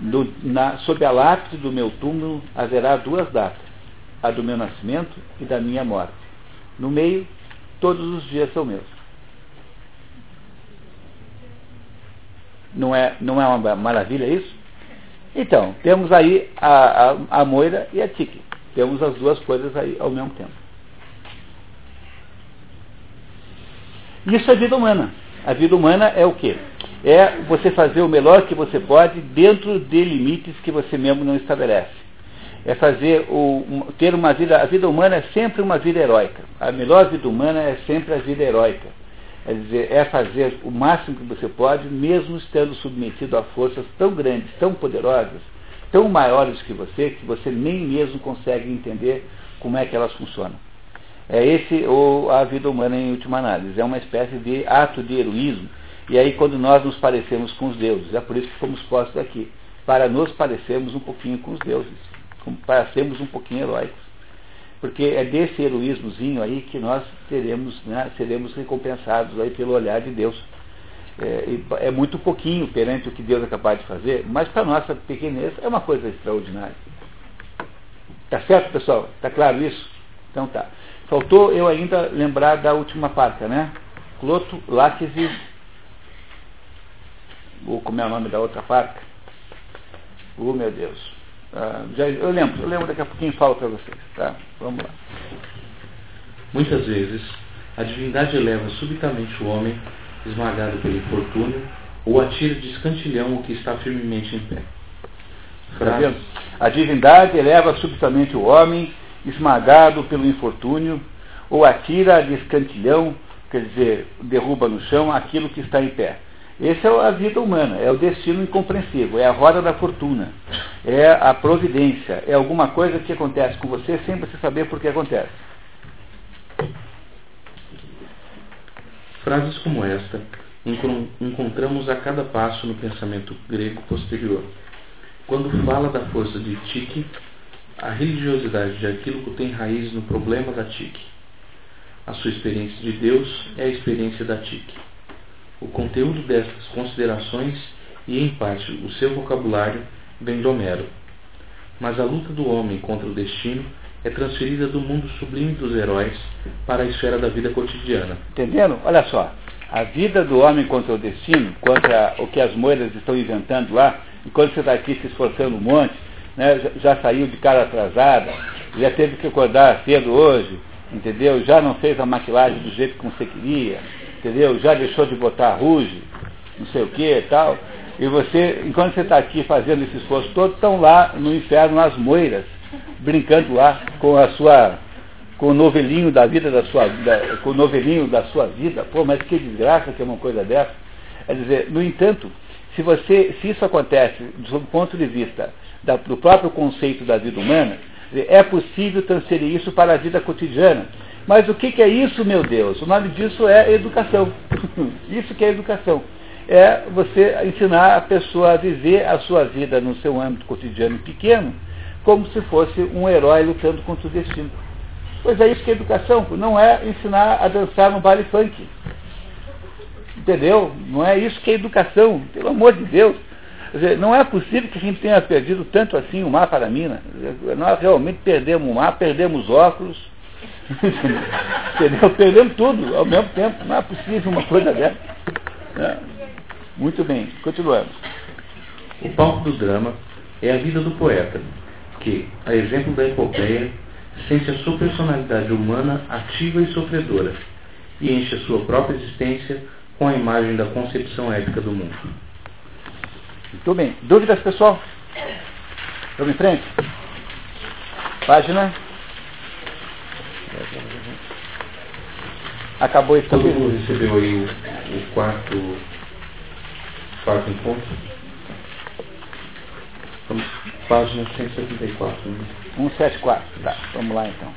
no, na, sob a lápide do meu túmulo haverá duas datas, a do meu nascimento e da minha morte. No meio, todos os dias são meus. Não é, não é uma maravilha isso? Então, temos aí a, a, a moira e a tique. Temos as duas coisas aí ao mesmo tempo. Isso é vida humana. A vida humana é o quê? É você fazer o melhor que você pode dentro de limites que você mesmo não estabelece. É fazer o, ter uma vida, a vida humana é sempre uma vida heróica. A melhor vida humana é sempre a vida heróica. É dizer, é fazer o máximo que você pode, mesmo estando submetido a forças tão grandes, tão poderosas, tão maiores que você, que você nem mesmo consegue entender como é que elas funcionam. É esse ou a vida humana em última análise. É uma espécie de ato de heroísmo. E aí quando nós nos parecemos com os deuses, é por isso que fomos postos aqui, para nos parecermos um pouquinho com os deuses, para sermos um pouquinho heróicos porque é desse heroísmozinho aí que nós teremos, né, seremos recompensados aí pelo olhar de Deus. É, é, muito pouquinho perante o que Deus é capaz de fazer, mas para nossa pequenez é uma coisa extraordinária. Tá certo, pessoal? Tá claro isso? Então tá. Faltou eu ainda lembrar da última parte, né? Cloto, Láquis Vou comer o nome da outra parte. Oh, meu Deus. Ah, já, eu lembro, eu lembro daqui a pouquinho falo para vocês. Tá? Vamos lá. Muitas vezes, a divindade eleva subitamente o homem, esmagado pelo infortúnio, ou atira de escantilhão o que está firmemente em pé. Tá a divindade eleva subitamente o homem, esmagado pelo infortúnio, ou atira de escantilhão, quer dizer, derruba no chão aquilo que está em pé. Essa é a vida humana, é o destino incompreensível, é a roda da fortuna, é a providência, é alguma coisa que acontece com você sem você saber por que acontece. Frases como esta encontramos a cada passo no pensamento grego posterior. Quando fala da força de Tique, a religiosidade de Aquilo tem raiz no problema da Tique. A sua experiência de Deus é a experiência da Tique. O conteúdo destas considerações e, em parte, o seu vocabulário vem de Homero. Mas a luta do homem contra o destino é transferida do mundo sublime dos heróis para a esfera da vida cotidiana. Entendendo? Olha só. A vida do homem contra o destino, contra o que as moedas estão inventando lá, enquanto você está aqui se esforçando um monte, né, já, saiu de cara atrasada, já teve que acordar cedo hoje, entendeu? Já não fez a maquilagem do jeito que você queria, entendeu? Já deixou de botar ruge, não sei o que e tal. E você, enquanto você está aqui fazendo esse esforço todo, estão lá no inferno as moiras, brincando lá com a sua, com o novelinho da vida da sua, da, com o novelinho da sua vida. Pô, mas que desgraça que é uma coisa dessa. É dizer, no entanto, se você, se isso acontece do ponto de vista da, do próprio conceito da vida humana, é possível transferir isso para a vida cotidiana. Mas o que, que é isso, meu Deus? O nome disso é educação. *laughs* isso que é educação. É você ensinar a pessoa a viver a sua vida no seu âmbito cotidiano pequeno, como se fosse um herói lutando contra o destino. Pois é isso que é educação, não é ensinar a dançar no baile funk. Entendeu? Não é isso que é educação, pelo amor de Deus. Dizer, não é possível que a gente tenha perdido tanto assim o mar para a mina. Nós realmente perdemos o mar, perdemos óculos, *laughs* Entendeu? Perdemos tudo ao mesmo tempo. Não é possível uma coisa dessa. É. Muito bem, continuamos. O palco do drama É a vida do poeta, que, a exemplo da epopeia, sente a sua personalidade humana ativa e sofredora, e enche a sua própria existência com a imagem da concepção ética do mundo. Muito bem. Dúvidas, pessoal? Vamos em frente? Página. Acabou esse Todo mundo recebeu aí o, o quarto, quarto encontro? Vamos, página 174. Né? 174, tá. Vamos lá então.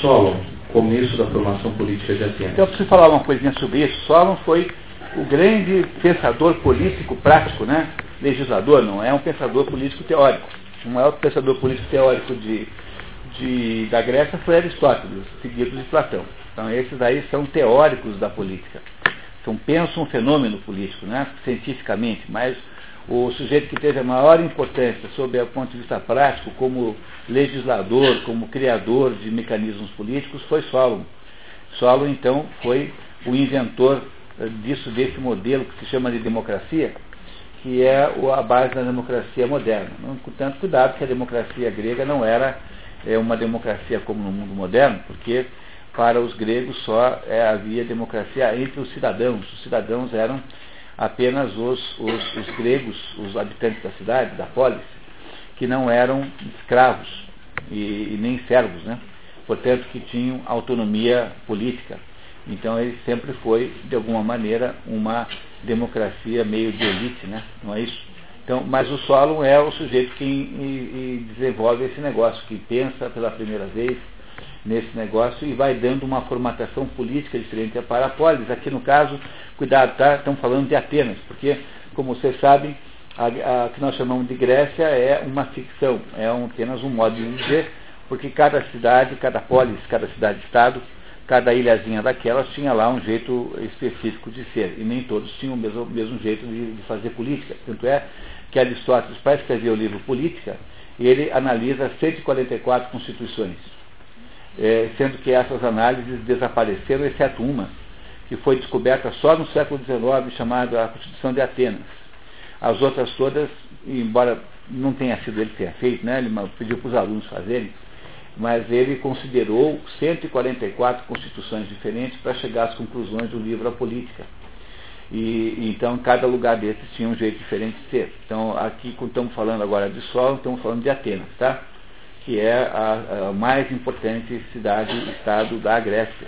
Solon, começo da formação política de Atenas. Então eu preciso falar uma coisinha sobre isso. Solon foi o grande pensador político prático, né? Legislador, não é um pensador político teórico. O maior pensador político teórico de de, da Grécia foi Aristóteles, seguido de Platão. Então esses aí são teóricos da política. Então pensam um fenômeno político, né, cientificamente, mas o sujeito que teve a maior importância sob o ponto de vista prático, como legislador, como criador de mecanismos políticos, foi Solon. Solon, então, foi o inventor disso, desse modelo que se chama de democracia, que é a base da democracia moderna. Com tanto cuidado que a democracia grega não era é uma democracia como no mundo moderno, porque para os gregos só é, havia democracia entre os cidadãos. Os cidadãos eram apenas os, os, os gregos, os habitantes da cidade, da polis, que não eram escravos e, e, nem servos, né? portanto que tinham autonomia política. Então ele sempre foi, de alguma maneira, uma democracia meio de elite, né? não é isso? Então, mas o Solon é o sujeito que e, e desenvolve esse negócio, que pensa pela primeira vez nesse negócio e vai dando uma formatação política diferente para a polis. Aqui no caso, cuidado, tá? Estamos falando de Atenas, porque, como vocês sabem, a, a que nós chamamos de Grécia é uma ficção, é um, apenas um modo de dizer, porque cada cidade, cada polis, cada cidade-estado, cada ilhazinha daquelas tinha lá um jeito específico de ser, e nem todos tinham o mesmo, mesmo jeito de, de fazer política. Tanto é que Aristóteles, para escrever o livro Política, ele analisa 144 constituições, é, sendo que essas análises desapareceram, exceto uma, que foi descoberta só no século XIX, chamada a Constituição de Atenas. As outras todas, embora não tenha sido ele que tenha feito, né, ele pediu para os alunos fazerem, mas ele considerou 144 constituições diferentes para chegar às conclusões do livro A Política. E, então, cada lugar desses tinha um jeito diferente de ser. Então, aqui, estamos falando agora de Sol, estamos falando de Atenas, tá? Que é a, a mais importante cidade-estado da Grécia,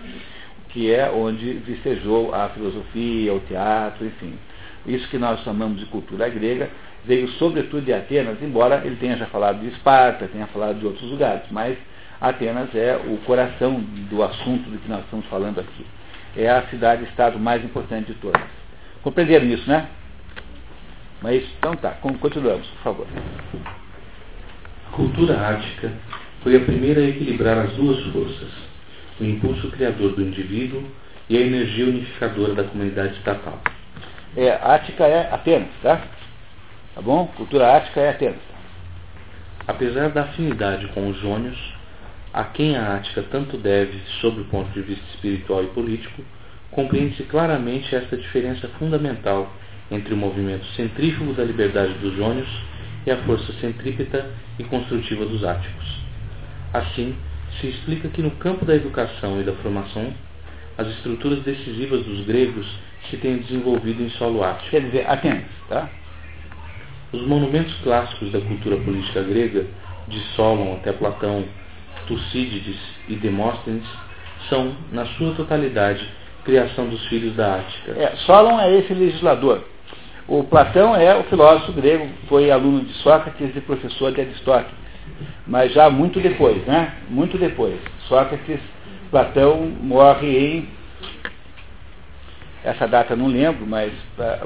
que é onde vicejou a filosofia, o teatro, enfim. Isso que nós chamamos de cultura grega veio sobretudo de Atenas, embora ele tenha já falado de Esparta, tenha falado de outros lugares, mas Atenas é o coração do assunto do que nós estamos falando aqui. É a cidade-estado mais importante de todas. Compreenderam isso, né? Mas então tá, continuamos, por favor. A cultura ática foi a primeira a equilibrar as duas forças, o impulso criador do indivíduo e a energia unificadora da comunidade estatal. É, Ática é Atenas, tá? Tá bom? Cultura ática é Atenas. Apesar da afinidade com os jônios, a quem a Ática tanto deve sob o ponto de vista espiritual e político, compreende-se claramente esta diferença fundamental entre o movimento centrífugo da liberdade dos jônios e a força centrípeta e construtiva dos áticos. Assim, se explica que no campo da educação e da formação, as estruturas decisivas dos gregos se têm desenvolvido em solo ático. Quer dizer, Atenas, tá? Os monumentos clássicos da cultura política grega, de Solon até Platão, Tucídides e Demóstenes, são, na sua totalidade, criação dos filhos da Ática. É, Solon é esse legislador. O Platão é o filósofo grego, foi aluno de Sócrates e professor de Aristóteles. Mas já muito depois, né? Muito depois. Sócrates, Platão morre em. Essa data não lembro, mas,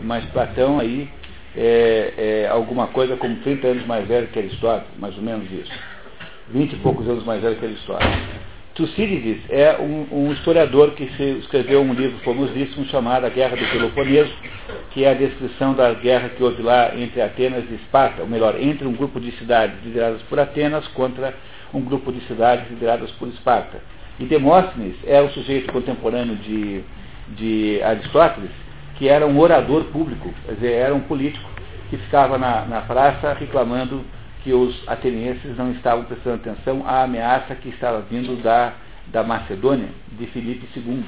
mas Platão aí é, é alguma coisa como 30 anos mais velho que Aristóteles, mais ou menos isso. 20 e poucos anos mais velho que Aristóteles. Tucídides é um, um, historiador que escreveu um livro famosíssimo chamado A Guerra do Peloponeso, que é a descrição da guerra que houve lá entre Atenas e Esparta, ou melhor, entre um grupo de cidades lideradas por Atenas contra um grupo de cidades lideradas por Esparta. E Demóstenes é o sujeito contemporâneo de, de Aristóteles, que era um orador público, quer dizer, era um político que ficava na, na praça reclamando que os atenienses não estavam prestando atenção à ameaça que estava vindo da, da Macedônia, de Filipe II.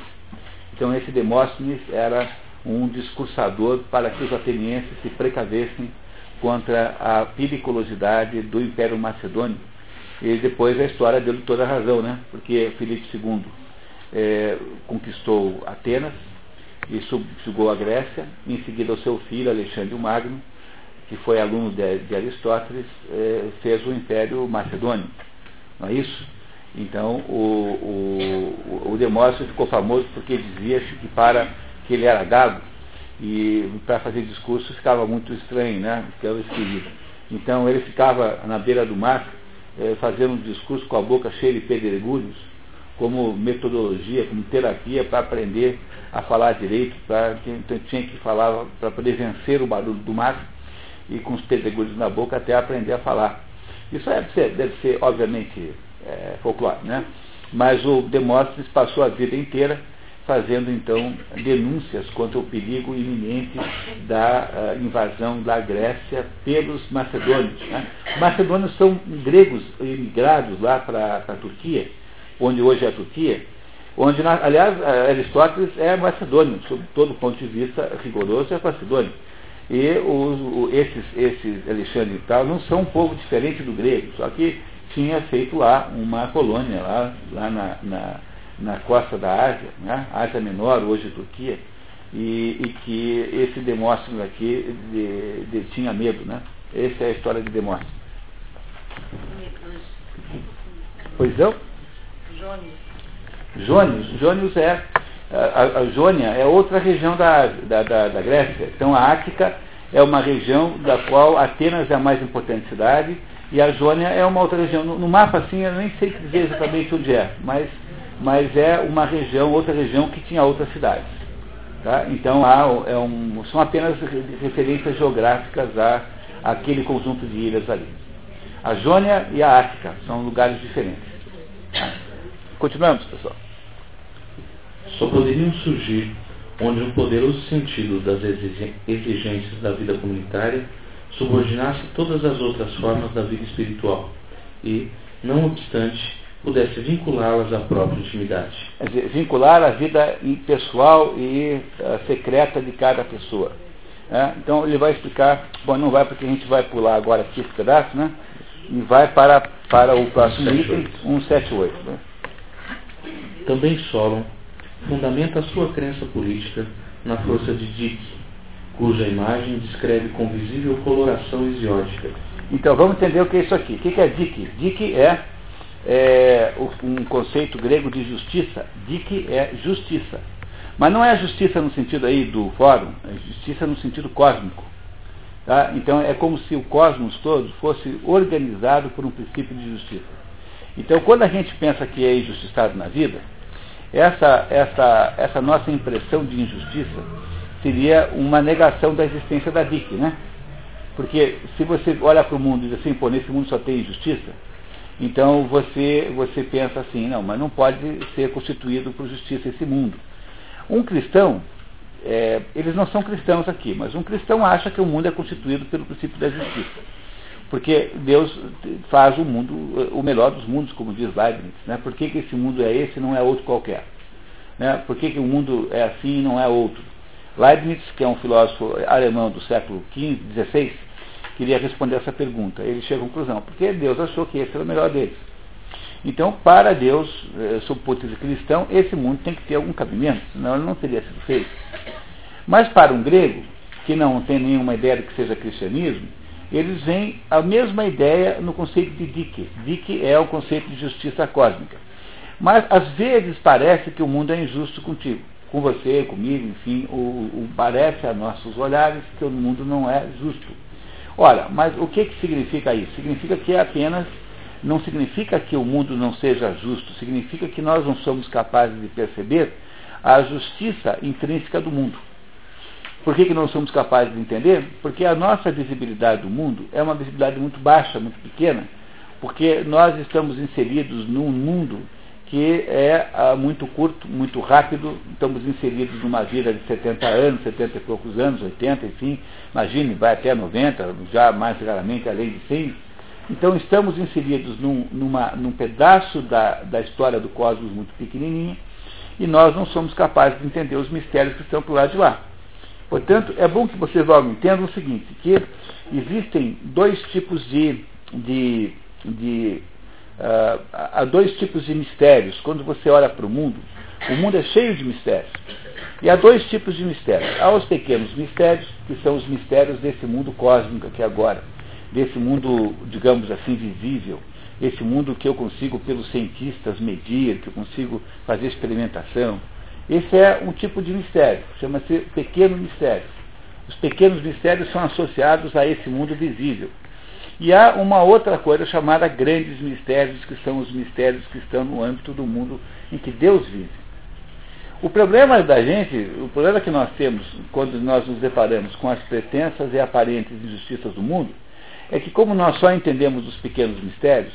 Então esse Demóstenes era um discursador para que os atenienses se precavessem contra a periculosidade do Império Macedônio. E depois a história deu toda a razão, né? Porque Filipe II é, conquistou Atenas e subjugou a Grécia, em seguida o seu filho Alexandre o Magno, que foi aluno de, de Aristóteles, é, fez o Império Macedônio. Não é isso? Então o, o, o Demóstenes ficou famoso porque dizia-se que para que ele era gago e para fazer discurso ficava muito estranho, né? Ficava esquisito. Então ele ficava na beira do mar é, fazendo um discurso com a boca cheia de pedregulhos, como metodologia, como terapia para aprender a falar direito, para então tinha que falar para poder vencer o barulho do mar e com os pedregulhos na boca até aprender a falar. Isso deve ser, deve ser obviamente, é, folclore, né? Mas o Demóstenes passou a vida inteira fazendo então denúncias contra o perigo iminente da uh, invasão da Grécia pelos macedônios. Né? Os macedônios são gregos imigrados lá para a Turquia, onde hoje é a Turquia, onde, aliás, Aristóteles é macedônio, sob todo ponto de vista rigoroso, é macedônio. E os, esses, esses Alexandre e tal não são um povo diferente do grego, só que tinha feito lá uma colônia, lá, lá na, na na costa da Ásia, né? Ásia Menor, hoje Turquia, e, e que esse Demóstenes aqui de, de, tinha medo. Né? Essa é a história de Demóstenes. Pois não? Jônios. Jônios é. A, a Jônia é outra região da, da, da, da Grécia. Então a Ática é uma região da qual Atenas é a mais importante cidade e a Jônia é uma outra região. No, no mapa, assim, eu nem sei dizer exatamente onde é, mas mas é uma região, outra região que tinha outras cidades. Tá? Então há, é um, são apenas referências geográficas a aquele conjunto de ilhas ali. A Jônia e a África são lugares diferentes. Tá? Continuamos, pessoal. Só poderiam surgir onde um poderoso sentido das exigências da vida comunitária subordinasse todas as outras formas da vida espiritual e, não obstante, pudesse vinculá-las à própria intimidade. Quer dizer, vincular a vida pessoal e uh, secreta de cada pessoa. É? Então ele vai explicar, bom, não vai porque a gente vai pular agora aqui esse pedaço, né? E vai para, para o próximo 178. item, 178. Né? Também Solon fundamenta a sua crença política na força de Dick, cuja imagem descreve com visível coloração isiótica. Então vamos entender o que é isso aqui. O que é Dick? Dick é é, um conceito grego de justiça. Dik é justiça. Mas não é justiça no sentido aí do fórum, é justiça no sentido cósmico. Tá? Então é como se o cosmos todo fosse organizado por um princípio de justiça. Então quando a gente pensa que é injustiçado na vida, essa, essa, essa nossa impressão de injustiça seria uma negação da existência da Dik, né? Porque se você olha para o mundo e diz assim, pô, nesse mundo só tem injustiça, então você, você pensa assim, não, mas não pode ser constituído por justiça esse mundo. Um cristão, é, eles não são cristãos aqui, mas um cristão acha que o mundo é constituído pelo princípio da justiça. Porque Deus faz o mundo, o melhor dos mundos, como diz Leibniz. Né? Por que, que esse mundo é esse e não é outro qualquer? Né? Por que, que o mundo é assim e não é outro? Leibniz, que é um filósofo alemão do século XV, XVI, queria responder essa pergunta. Ele chega à conclusão, porque Deus achou que esse era o melhor deles. Então, para Deus, eh, sob o ponto de cristão, esse mundo tem que ter algum cabimento, senão ele não teria sido feito. Mas para um grego, que não tem nenhuma ideia do que seja cristianismo, eles veem a mesma ideia no conceito de Dike. Dike é o conceito de justiça cósmica. Mas às vezes parece que o mundo é injusto contigo, com você, comigo, enfim, o, o, parece a nossos olhares que o mundo não é justo. Ora, mas o que, que significa isso? Significa que é apenas, não significa que o mundo não seja justo, significa que nós não somos capazes de perceber a justiça intrínseca do mundo. Por que, que não somos capazes de entender? Porque a nossa visibilidade do mundo é uma visibilidade muito baixa, muito pequena, porque nós estamos inseridos num mundo que é ah, muito curto, muito rápido, estamos inseridos numa vida de 70 anos, 70 e poucos anos, 80, enfim, imagine, vai até 90, já mais raramente além de 100. Então estamos inseridos num, numa, num pedaço da, da história do cosmos muito pequenininho e nós não somos capazes de entender os mistérios que estão por lá de lá. Portanto, é bom que vocês logo entendam o seguinte, que existem dois tipos de, de, de uh, há dois tipos de mistérios. Quando você olha para o mundo, o mundo é cheio de mistérios. E há dois tipos de mistérios. Há os pequenos mistérios, que são os mistérios desse mundo cósmico aqui agora, desse mundo, digamos assim, visível, esse mundo que eu consigo, pelos cientistas, medir, que eu consigo fazer experimentação. Esse é um tipo de mistério, chama-se pequeno mistério. Os pequenos mistérios são associados a esse mundo visível. E há uma outra coisa chamada grandes mistérios, que são os mistérios que estão no âmbito do mundo em que Deus vive. O problema da gente, o problema que nós temos quando nós nos deparamos com as pretensas e aparentes injustiças do mundo, é que como nós só entendemos os pequenos mistérios,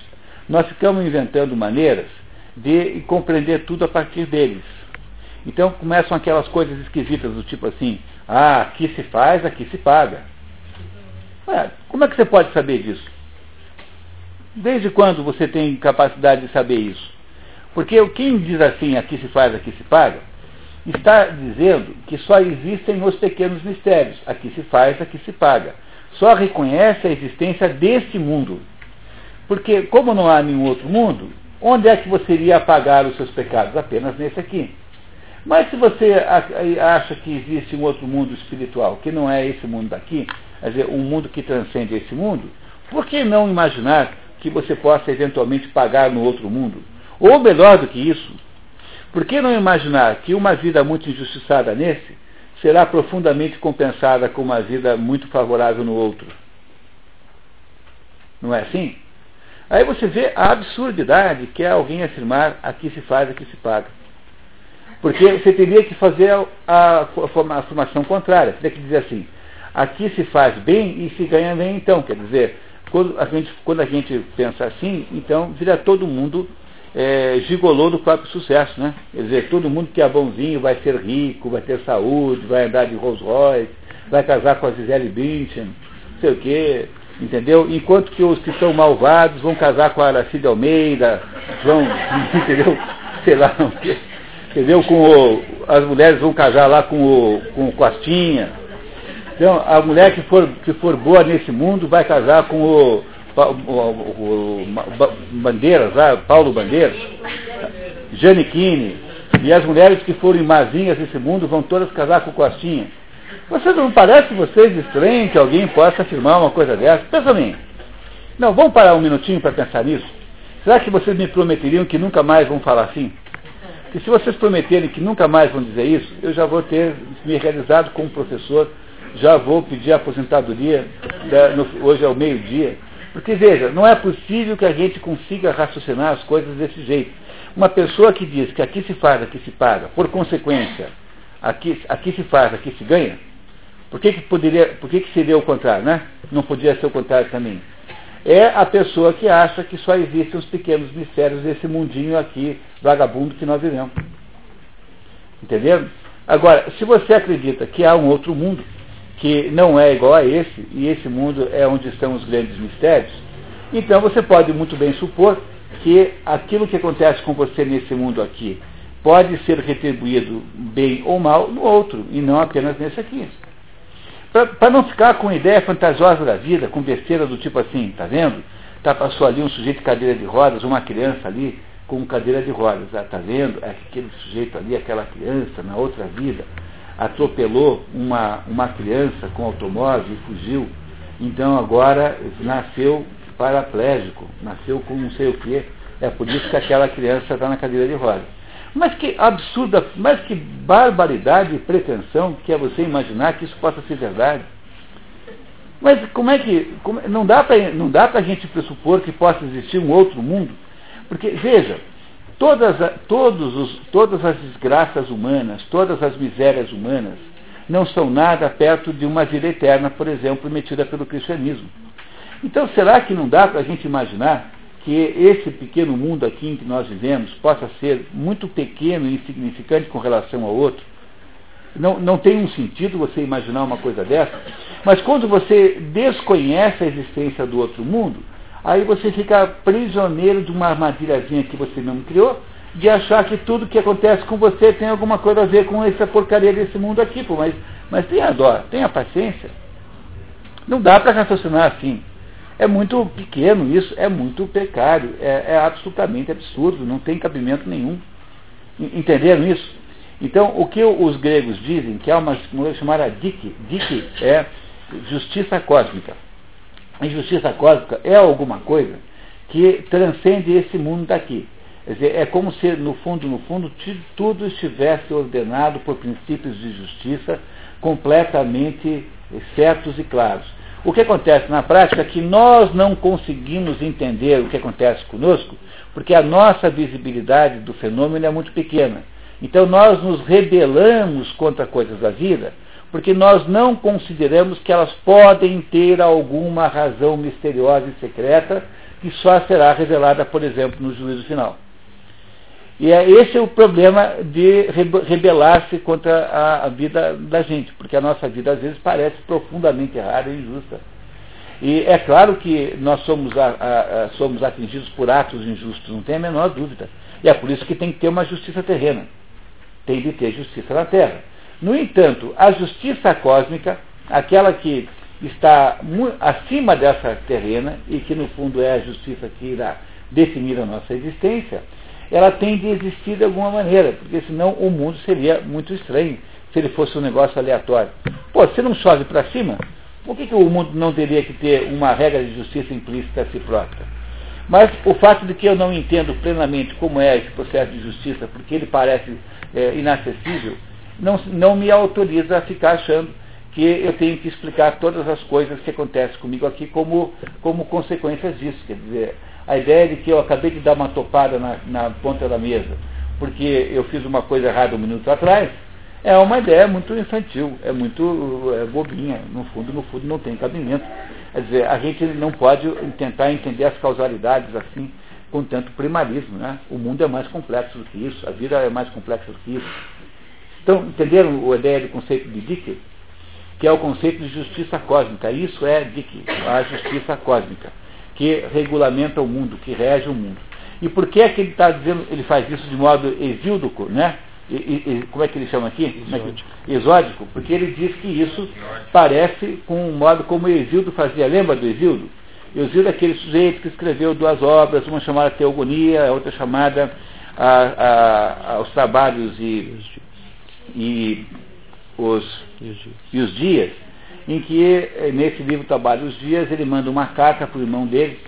nós ficamos inventando maneiras de compreender tudo a partir deles. Então começam aquelas coisas esquisitas do tipo assim, ah, aqui se faz, aqui se paga. Como é que você pode saber disso? Desde quando você tem capacidade de saber isso? Porque quem diz assim, aqui se faz, aqui se paga, está dizendo que só existem os pequenos mistérios. Aqui se faz, aqui se paga. Só reconhece a existência deste mundo. Porque, como não há nenhum outro mundo, onde é que você iria pagar os seus pecados? Apenas nesse aqui. Mas se você acha que existe um outro mundo espiritual, que não é esse mundo daqui, quer dizer, um mundo que transcende esse mundo, por que não imaginar que você possa eventualmente pagar no outro mundo? Ou melhor do que isso, por que não imaginar que uma vida muito injustiçada nesse será profundamente compensada com uma vida muito favorável no outro? Não é assim? Aí você vê a absurdidade que é alguém afirmar aqui se faz, aqui se paga. Porque você teria que fazer a, a, a afirmação contrária. Você teria que dizer assim, aqui se faz bem e se ganha bem então. Quer dizer, quando a gente, quando a gente pensa assim, então vira todo mundo é, gigolô do próprio sucesso, né? Quer dizer, todo mundo que é bonzinho vai ser rico, vai ter saúde, vai andar de Rolls Royce, vai casar com a Gisele Bündchen, não sei o quê, entendeu? Enquanto que os que são malvados vão casar com a Aracide Almeida, vão, *laughs* entendeu? Sei lá, entendeu? Com o, as mulheres vão casar lá com o, com o Costinha. Então, a mulher que for, que for boa nesse mundo vai casar com o, o, o, o Bandeiras, lá, Paulo Bandeiras, Janequine. E as mulheres que forem mazinhas nesse mundo vão todas casar com o Costinha. Vocês não parece vocês estranho que alguém possa afirmar uma coisa dessa? Pensa bem. Não, vamos parar um minutinho para pensar nisso. Será que vocês me prometeriam que nunca mais vão falar assim? Que se vocês prometerem que nunca mais vão dizer isso, eu já vou ter me realizado como professor, já vou pedir aposentadoria, da, no, hoje é o meio-dia. Porque veja, não é possível que a gente consiga raciocinar as coisas desse jeito. Uma pessoa que diz que aqui se faz, aqui se paga, por consequência, aqui, aqui se faz, aqui se ganha, por que, que, poderia, por que, que seria o contrário, né? Não podia ser o contrário também. É a pessoa que acha que só existem os pequenos mistérios desse mundinho aqui, vagabundo que nós vivemos. Entendeu? Agora, se você acredita que há um outro mundo, que não é igual a esse, e esse mundo é onde estão os grandes mistérios, então você pode muito bem supor que aquilo que acontece com você nesse mundo aqui pode ser retribuído bem ou mal no outro, e não apenas nesse aqui. Para não ficar com ideia fantasiosa da vida, com besteira do tipo assim, tá vendo? Tá, passou ali um sujeito de cadeira de rodas, uma criança ali com cadeira de rodas. Ah, tá vendo? É aquele sujeito ali, aquela criança, na outra vida, atropelou uma, uma criança com automóvel e fugiu. Então agora nasceu paraplégico, nasceu com não sei o quê. É por isso que aquela criança está na cadeira de rodas. Mas que absurda, mas que barbaridade e pretensão que é você imaginar que isso possa ser verdade. Mas como é que. Como, não dá para a gente pressupor que possa existir um outro mundo? Porque, veja, todas, todos os, todas as desgraças humanas, todas as misérias humanas, não são nada perto de uma vida eterna, por exemplo, metida pelo cristianismo. Então, será que não dá para a gente imaginar que esse pequeno mundo aqui em que nós vivemos possa ser muito pequeno e insignificante com relação ao outro, não, não tem um sentido você imaginar uma coisa dessa, mas quando você desconhece a existência do outro mundo, aí você fica prisioneiro de uma armadilhazinha que você mesmo criou, de achar que tudo que acontece com você tem alguma coisa a ver com essa porcaria desse mundo aqui, pô, mas, mas tenha dó, tenha paciência. Não dá para raciocinar assim. É muito pequeno isso, é muito precário, é, é absolutamente absurdo, não tem cabimento nenhum. Entenderam isso? Então, o que os gregos dizem, que é uma chamada dik, dik é justiça cósmica. A justiça cósmica é alguma coisa que transcende esse mundo daqui. Quer dizer, é como se, no fundo, no fundo, tudo estivesse ordenado por princípios de justiça completamente certos e claros. O que acontece na prática é que nós não conseguimos entender o que acontece conosco, porque a nossa visibilidade do fenômeno é muito pequena. Então nós nos rebelamos contra coisas da vida, porque nós não consideramos que elas podem ter alguma razão misteriosa e secreta que só será revelada, por exemplo, no juízo final. E é, esse é o problema de rebelar-se contra a, a, vida da gente, porque a nossa vida às vezes parece profundamente errada e injusta. E é claro que nós somos, a, a, somos atingidos por atos injustos, não tem a menor dúvida. E é por isso que tem que ter uma justiça terrena. Tem de ter justiça na terra. No entanto, a justiça cósmica, aquela que está acima dessa terrena, e que no fundo é a justiça que irá definir a nossa existência, ela tem de existir de alguma maneira, porque senão o mundo seria muito estranho se ele fosse um negócio aleatório. Pô, se não chove para cima, por que, que o mundo não teria que ter uma regra de justiça implícita a si própria? Mas o fato de que eu não entendo plenamente como é esse processo de justiça, porque ele parece é, inacessível, não, não me autoriza a ficar achando que eu tenho que explicar todas as coisas que acontecem comigo aqui como, como consequências disso. Quer dizer, a ideia de que eu acabei de dar uma topada na, na ponta da mesa porque eu fiz uma coisa errada um minuto atrás, é uma ideia muito infantil, é muito é, bobinha, no fundo, no fundo não tem cabimento. Quer dizer, a gente não pode tentar entender as causalidades assim com tanto primarismo. Né? O mundo é mais complexo do que isso, a vida é mais complexa do que isso. Então, entenderam a ideia do conceito de Dick? Que é o conceito de justiça cósmica. Isso é Dick, a justiça cósmica que regulamenta o mundo, que rege o mundo. E por que é que ele está dizendo, ele faz isso de modo exíldico, né? E, e, como é que ele chama aqui? É Exódico. Exódico, porque ele diz que isso parece com o modo como Exildo fazia. Lembra do Exildo? Exildo é aquele sujeito que escreveu duas obras, uma chamada Teogonia, a outra chamada a, a, aos trabalhos e, e, os, e os dias em que, eh, nesse livro Trabalho dos Dias, ele manda uma carta para o irmão dele,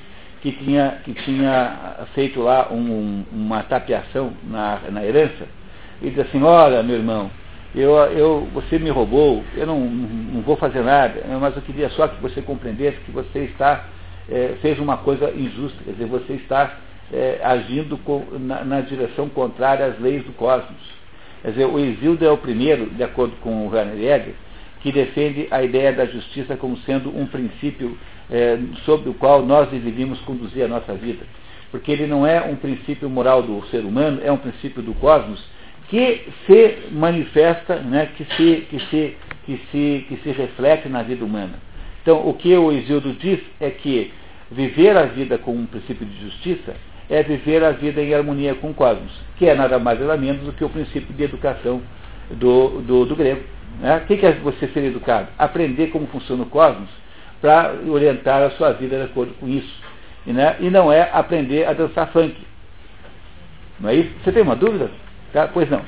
que tinha, que tinha feito lá um, uma tapeação na, na herança, e diz assim, olha, meu irmão, eu, eu, você me roubou, eu não, não vou fazer nada, mas eu queria só que você compreendesse que você está, é, fez uma coisa injusta, quer dizer, você está é, agindo com, na, na, direção contrária às leis do cosmos. Quer dizer, o Exildo é o primeiro, de acordo com o Werner Jäger, que defende a ideia da justiça como sendo um princípio é, sobre o qual nós deveríamos conduzir a nossa vida. Porque ele não é um princípio moral do ser humano, é um princípio do cosmos que se manifesta, né, que, se, que, se, que, se, que se reflete na vida humana. Então, o que o Isildo diz é que viver a vida com um princípio de justiça é viver a vida em harmonia com o cosmos, que é nada mais nada menos do que o princípio de educação do, do, do grego. Né? O que é você ser educado? Aprender como funciona o cosmos para orientar a sua vida de acordo com isso. Né? e não é aprender a dançar funk. Não é isso? Você tem uma dúvida? Tá? Pois não.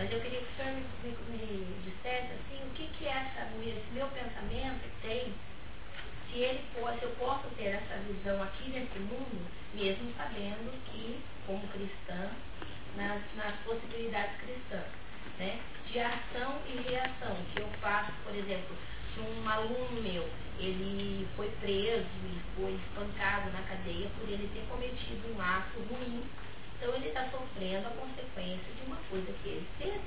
Mas eu queria que o senhor me, me, me dissesse assim, o que, que é essa, esse meu pensamento tem, se ele se eu posso ter essa visão aqui nesse mundo, mesmo sabendo que, como cristã, nas, nas possibilidades cristãs, né, de ação e reação. Que eu faço, por exemplo, se um aluno meu, ele foi preso e foi espancado na cadeia por ele ter cometido um ato ruim, então ele está sofrendo a consequência de uma coisa que ele fez.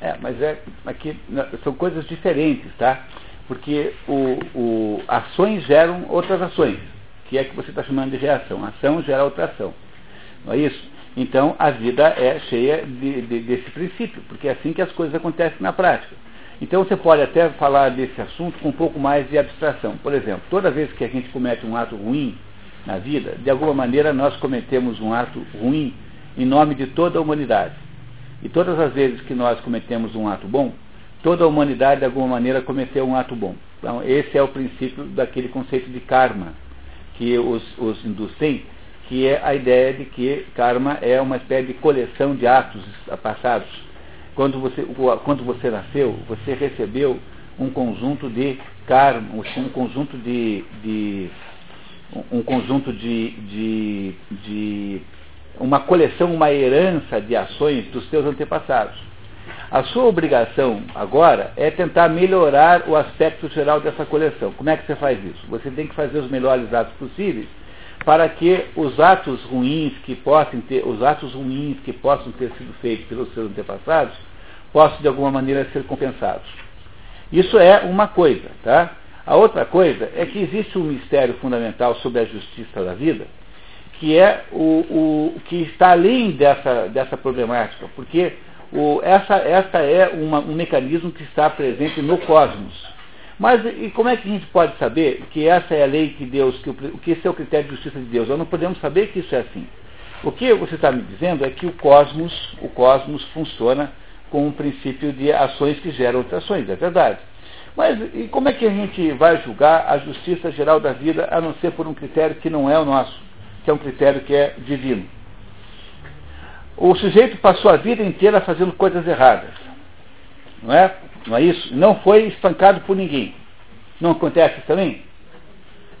É, mas é aqui são coisas diferentes, tá? Porque o, o, ações geram outras ações, que é que você está chamando de reação. Ação gera outra ação. Não é isso? Então a vida é cheia de, de, desse princípio, porque é assim que as coisas acontecem na prática. Então você pode até falar desse assunto com um pouco mais de abstração. Por exemplo, toda vez que a gente comete um ato ruim na vida, de alguma maneira nós cometemos um ato ruim em nome de toda a humanidade. E todas as vezes que nós cometemos um ato bom, toda a humanidade de alguma maneira cometeu um ato bom. Então esse é o princípio daquele conceito de karma que os, os hindus têm, que é a ideia de que karma é uma espécie de coleção de atos passados. Quando você, quando você nasceu, você recebeu um conjunto de karma, um conjunto de, de um conjunto de, de, de uma coleção, uma herança de ações dos seus antepassados. A sua obrigação agora é tentar melhorar o aspecto geral dessa coleção. Como é que você faz isso? Você tem que fazer os melhores atos possíveis para que os atos ruins que possam ter, os atos ruins que possam ter sido feitos pelos seus antepassados, possam de alguma maneira ser compensados. Isso é uma coisa, tá? A outra coisa é que existe um mistério fundamental sobre a justiça da vida, que é o, o que está além dessa, dessa problemática, porque o, essa, essa é uma, um mecanismo que está presente no cosmos. Mas e como é que a gente pode saber que essa é a lei que Deus, que, o, que esse é o critério de justiça de Deus? Nós não podemos saber que isso é assim. O que você está me dizendo é que o cosmos, o cosmos funciona com um princípio de ações que geram outras ações, é verdade. Mas e como é que a gente vai julgar a justiça geral da vida a não ser por um critério que não é o nosso, que é um critério que é divino? O sujeito passou a vida inteira fazendo coisas erradas. Não é? Não é isso? Não foi espancado por ninguém. Não acontece também?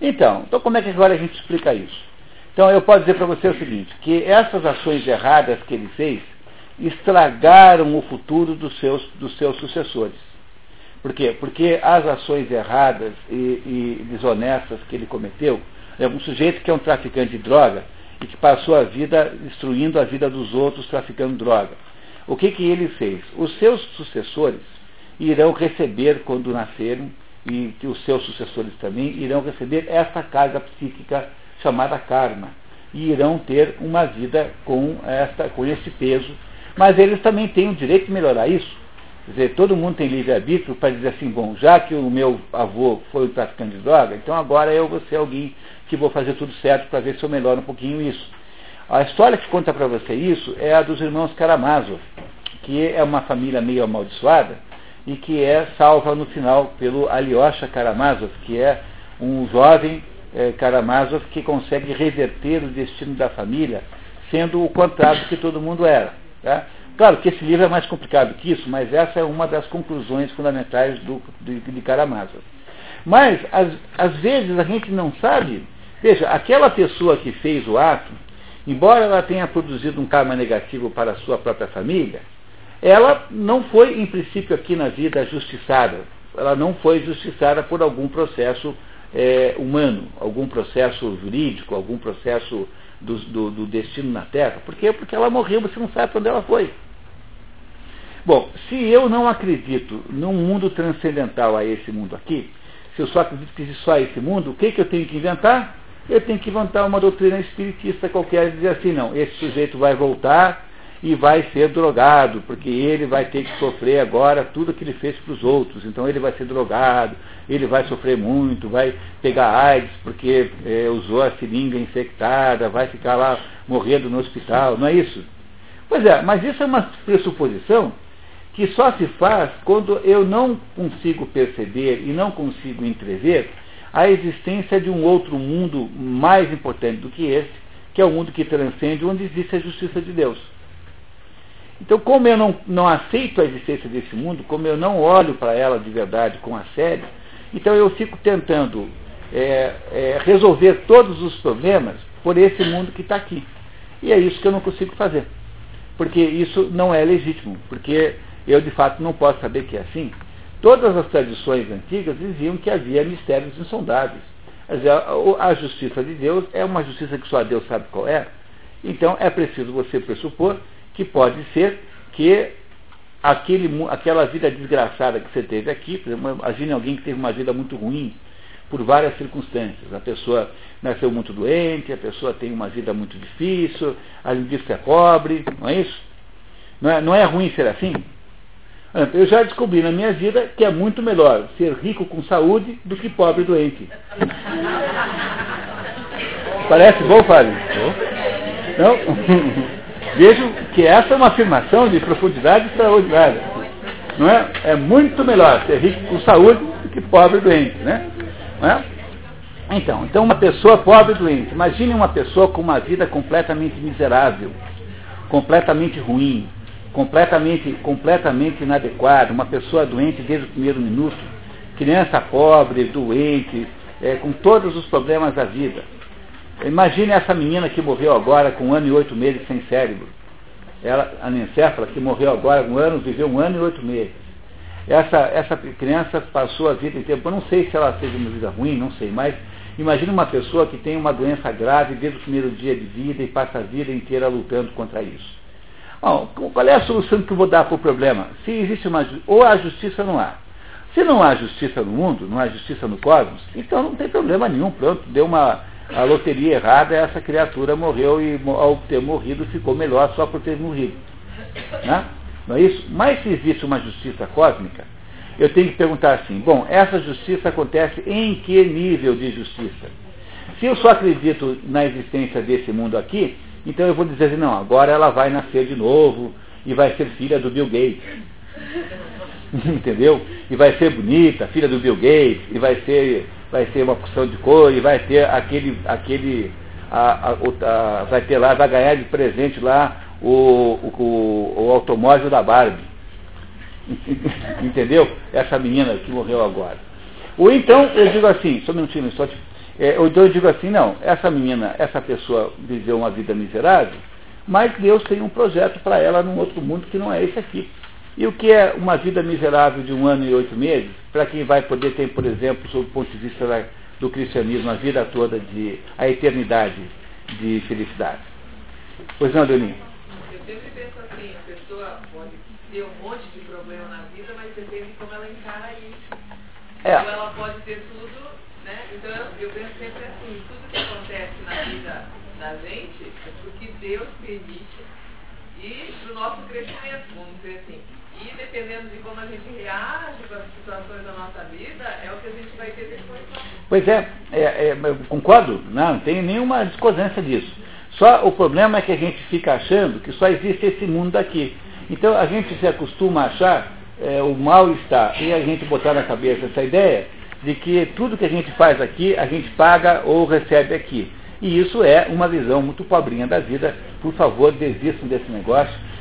Então, então como é que agora a gente explica isso? Então eu posso dizer para você o seguinte, que essas ações erradas que ele fez estragaram o futuro dos seus, dos seus sucessores. Por quê? Porque as ações erradas e, e desonestas que ele cometeu, é um sujeito que é um traficante de droga e que passou a vida destruindo a vida dos outros traficando droga. O que, que ele fez? Os seus sucessores irão receber quando nascerem, e que os seus sucessores também irão receber essa carga psíquica chamada karma. E irão ter uma vida com, esta, com esse peso. Mas eles também têm o direito de melhorar isso. Quer dizer, todo mundo tem livre-arbítrio para dizer assim, bom, já que o meu avô foi um traficante de droga, então agora eu vou ser alguém que vou fazer tudo certo para ver se eu melhoro um pouquinho isso. A história que conta para você isso é a dos irmãos Karamazov, que é uma família meio amaldiçoada, e que é salva no final pelo Alyosha Karamazov, que é um jovem é, Karamazov que consegue reverter o destino da família, sendo o contrário que todo mundo era. Tá? Claro que esse livro é mais complicado que isso, mas essa é uma das conclusões fundamentais do, de, de Karamazov. Mas, às, às vezes, a gente não sabe. Veja, aquela pessoa que fez o ato, embora ela tenha produzido um karma negativo para a sua própria família, ela não foi, em princípio, aqui na vida justiçada. Ela não foi justiçada por algum processo é, humano, algum processo jurídico, algum processo do, do, do, destino na Terra. Por quê? Porque ela morreu, você não sabe onde ela foi. Bom, se eu não acredito num mundo transcendental a esse mundo aqui, se eu só acredito que existe só esse mundo, o que, que eu tenho que inventar? Eu tenho que inventar uma doutrina espiritista qualquer e dizer assim, não, esse sujeito vai voltar e vai ser drogado, porque ele vai ter que sofrer agora tudo que ele fez para os outros. Então ele vai ser drogado, ele vai sofrer muito, vai pegar AIDS porque é, usou a seringa infectada, vai ficar lá morrendo no hospital, não é isso? Pois é, mas isso é uma pressuposição que só se faz quando eu não consigo perceber e não consigo entrever a existência de um outro mundo mais importante do que esse, que é o mundo que transcende, onde existe a justiça de Deus. Então, como eu não, não aceito a existência desse mundo, como eu não olho para ela de verdade com a sério, então eu fico tentando é, é, resolver todos os problemas por esse mundo que está aqui. E é isso que eu não consigo fazer. Porque isso não é legítimo. Porque eu de fato não posso saber que é assim. Todas as tradições antigas diziam que havia mistérios insondáveis. A justiça de Deus é uma justiça que só Deus sabe qual é. Então é preciso você pressupor que pode ser que aquele, aquela vida desgraçada que você teve aqui, por exemplo, imagine alguém que teve uma vida muito ruim por várias circunstâncias. A pessoa nasceu muito doente, a pessoa tem uma vida muito difícil, além disso é pobre, não é isso? Não é, não é ruim ser assim? Eu já descobri na minha vida que é muito melhor ser rico com saúde do que pobre doente. Parece bom, Fábio? Não? *laughs* Vejo que essa é uma afirmação de profundidade extraordinária. Não é? é muito melhor ser rico com saúde do que pobre doente. Né? Não é? Então, então uma pessoa pobre doente. Imagine uma pessoa com uma vida completamente miserável, completamente ruim, completamente, completamente inadequada, uma pessoa doente desde o primeiro minuto, criança pobre, doente, é, com todos os problemas da vida. Imagine essa menina que morreu agora com um ano e oito meses sem cérebro. Ela, a anencéfala, que morreu agora com um ano, viveu um ano e oito meses. Essa, essa criança passou a vida inteira. Eu não sei se ela teve uma vida ruim, não sei, mas imagine uma pessoa que tem uma doença grave desde o primeiro dia de vida e passa a vida inteira lutando contra isso. Bom, qual é a solução que eu vou dar para o problema? Se existe uma ou a justiça não há. Se não há justiça no mundo, não há justiça no cosmos, então não tem problema nenhum. Pronto, deu uma a loteria errada, essa criatura morreu e ao ter morrido ficou melhor só por ter morrido. Né? Não é isso? Mas se existe uma justiça cósmica, eu tenho que perguntar assim, bom, essa justiça acontece em que nível de justiça? Se eu só acredito na existência desse mundo aqui, então eu vou dizer assim, não, agora ela vai nascer de novo e vai ser filha do Bill Gates. *laughs* Entendeu? E vai ser bonita, filha do Bill Gates, e vai ser vai ter uma porção de cor e vai ter aquele, aquele a, a, a, vai ter lá, vai ganhar de presente lá o, o, o automóvel da Barbie. *laughs* Entendeu? Essa menina que morreu agora. Ou então, eu digo assim, só um minutinho, só te, é, ou então eu digo assim, não, essa menina, essa pessoa viveu uma vida miserável, mas Deus tem um projeto para ela num outro mundo que não é esse aqui. E o que é uma vida miserável de um ano e oito meses, para quem vai poder ter, por exemplo, sob o ponto de vista da, do cristianismo, a vida toda de a eternidade de felicidade? Pois não, Leoninho? Eu sempre penso assim, a pessoa pode ter um monte de problema na vida, mas depende de como ela encara isso. É. Então ela pode ter tudo, né? Então eu penso sempre assim, tudo que acontece na vida da gente é porque Deus permite e para o nosso crescimento, vamos dizer assim. Dependendo de como a gente reage com as situações da nossa vida, é o que a gente vai ter depois. Pois é, é, é concordo, não, não tem nenhuma discordância disso. Só o problema é que a gente fica achando que só existe esse mundo aqui. Então a gente se acostuma a achar é, o mal-estar e a gente botar na cabeça essa ideia de que tudo que a gente faz aqui, a gente paga ou recebe aqui. E isso é uma visão muito pobrinha da vida. Por favor, desistam desse negócio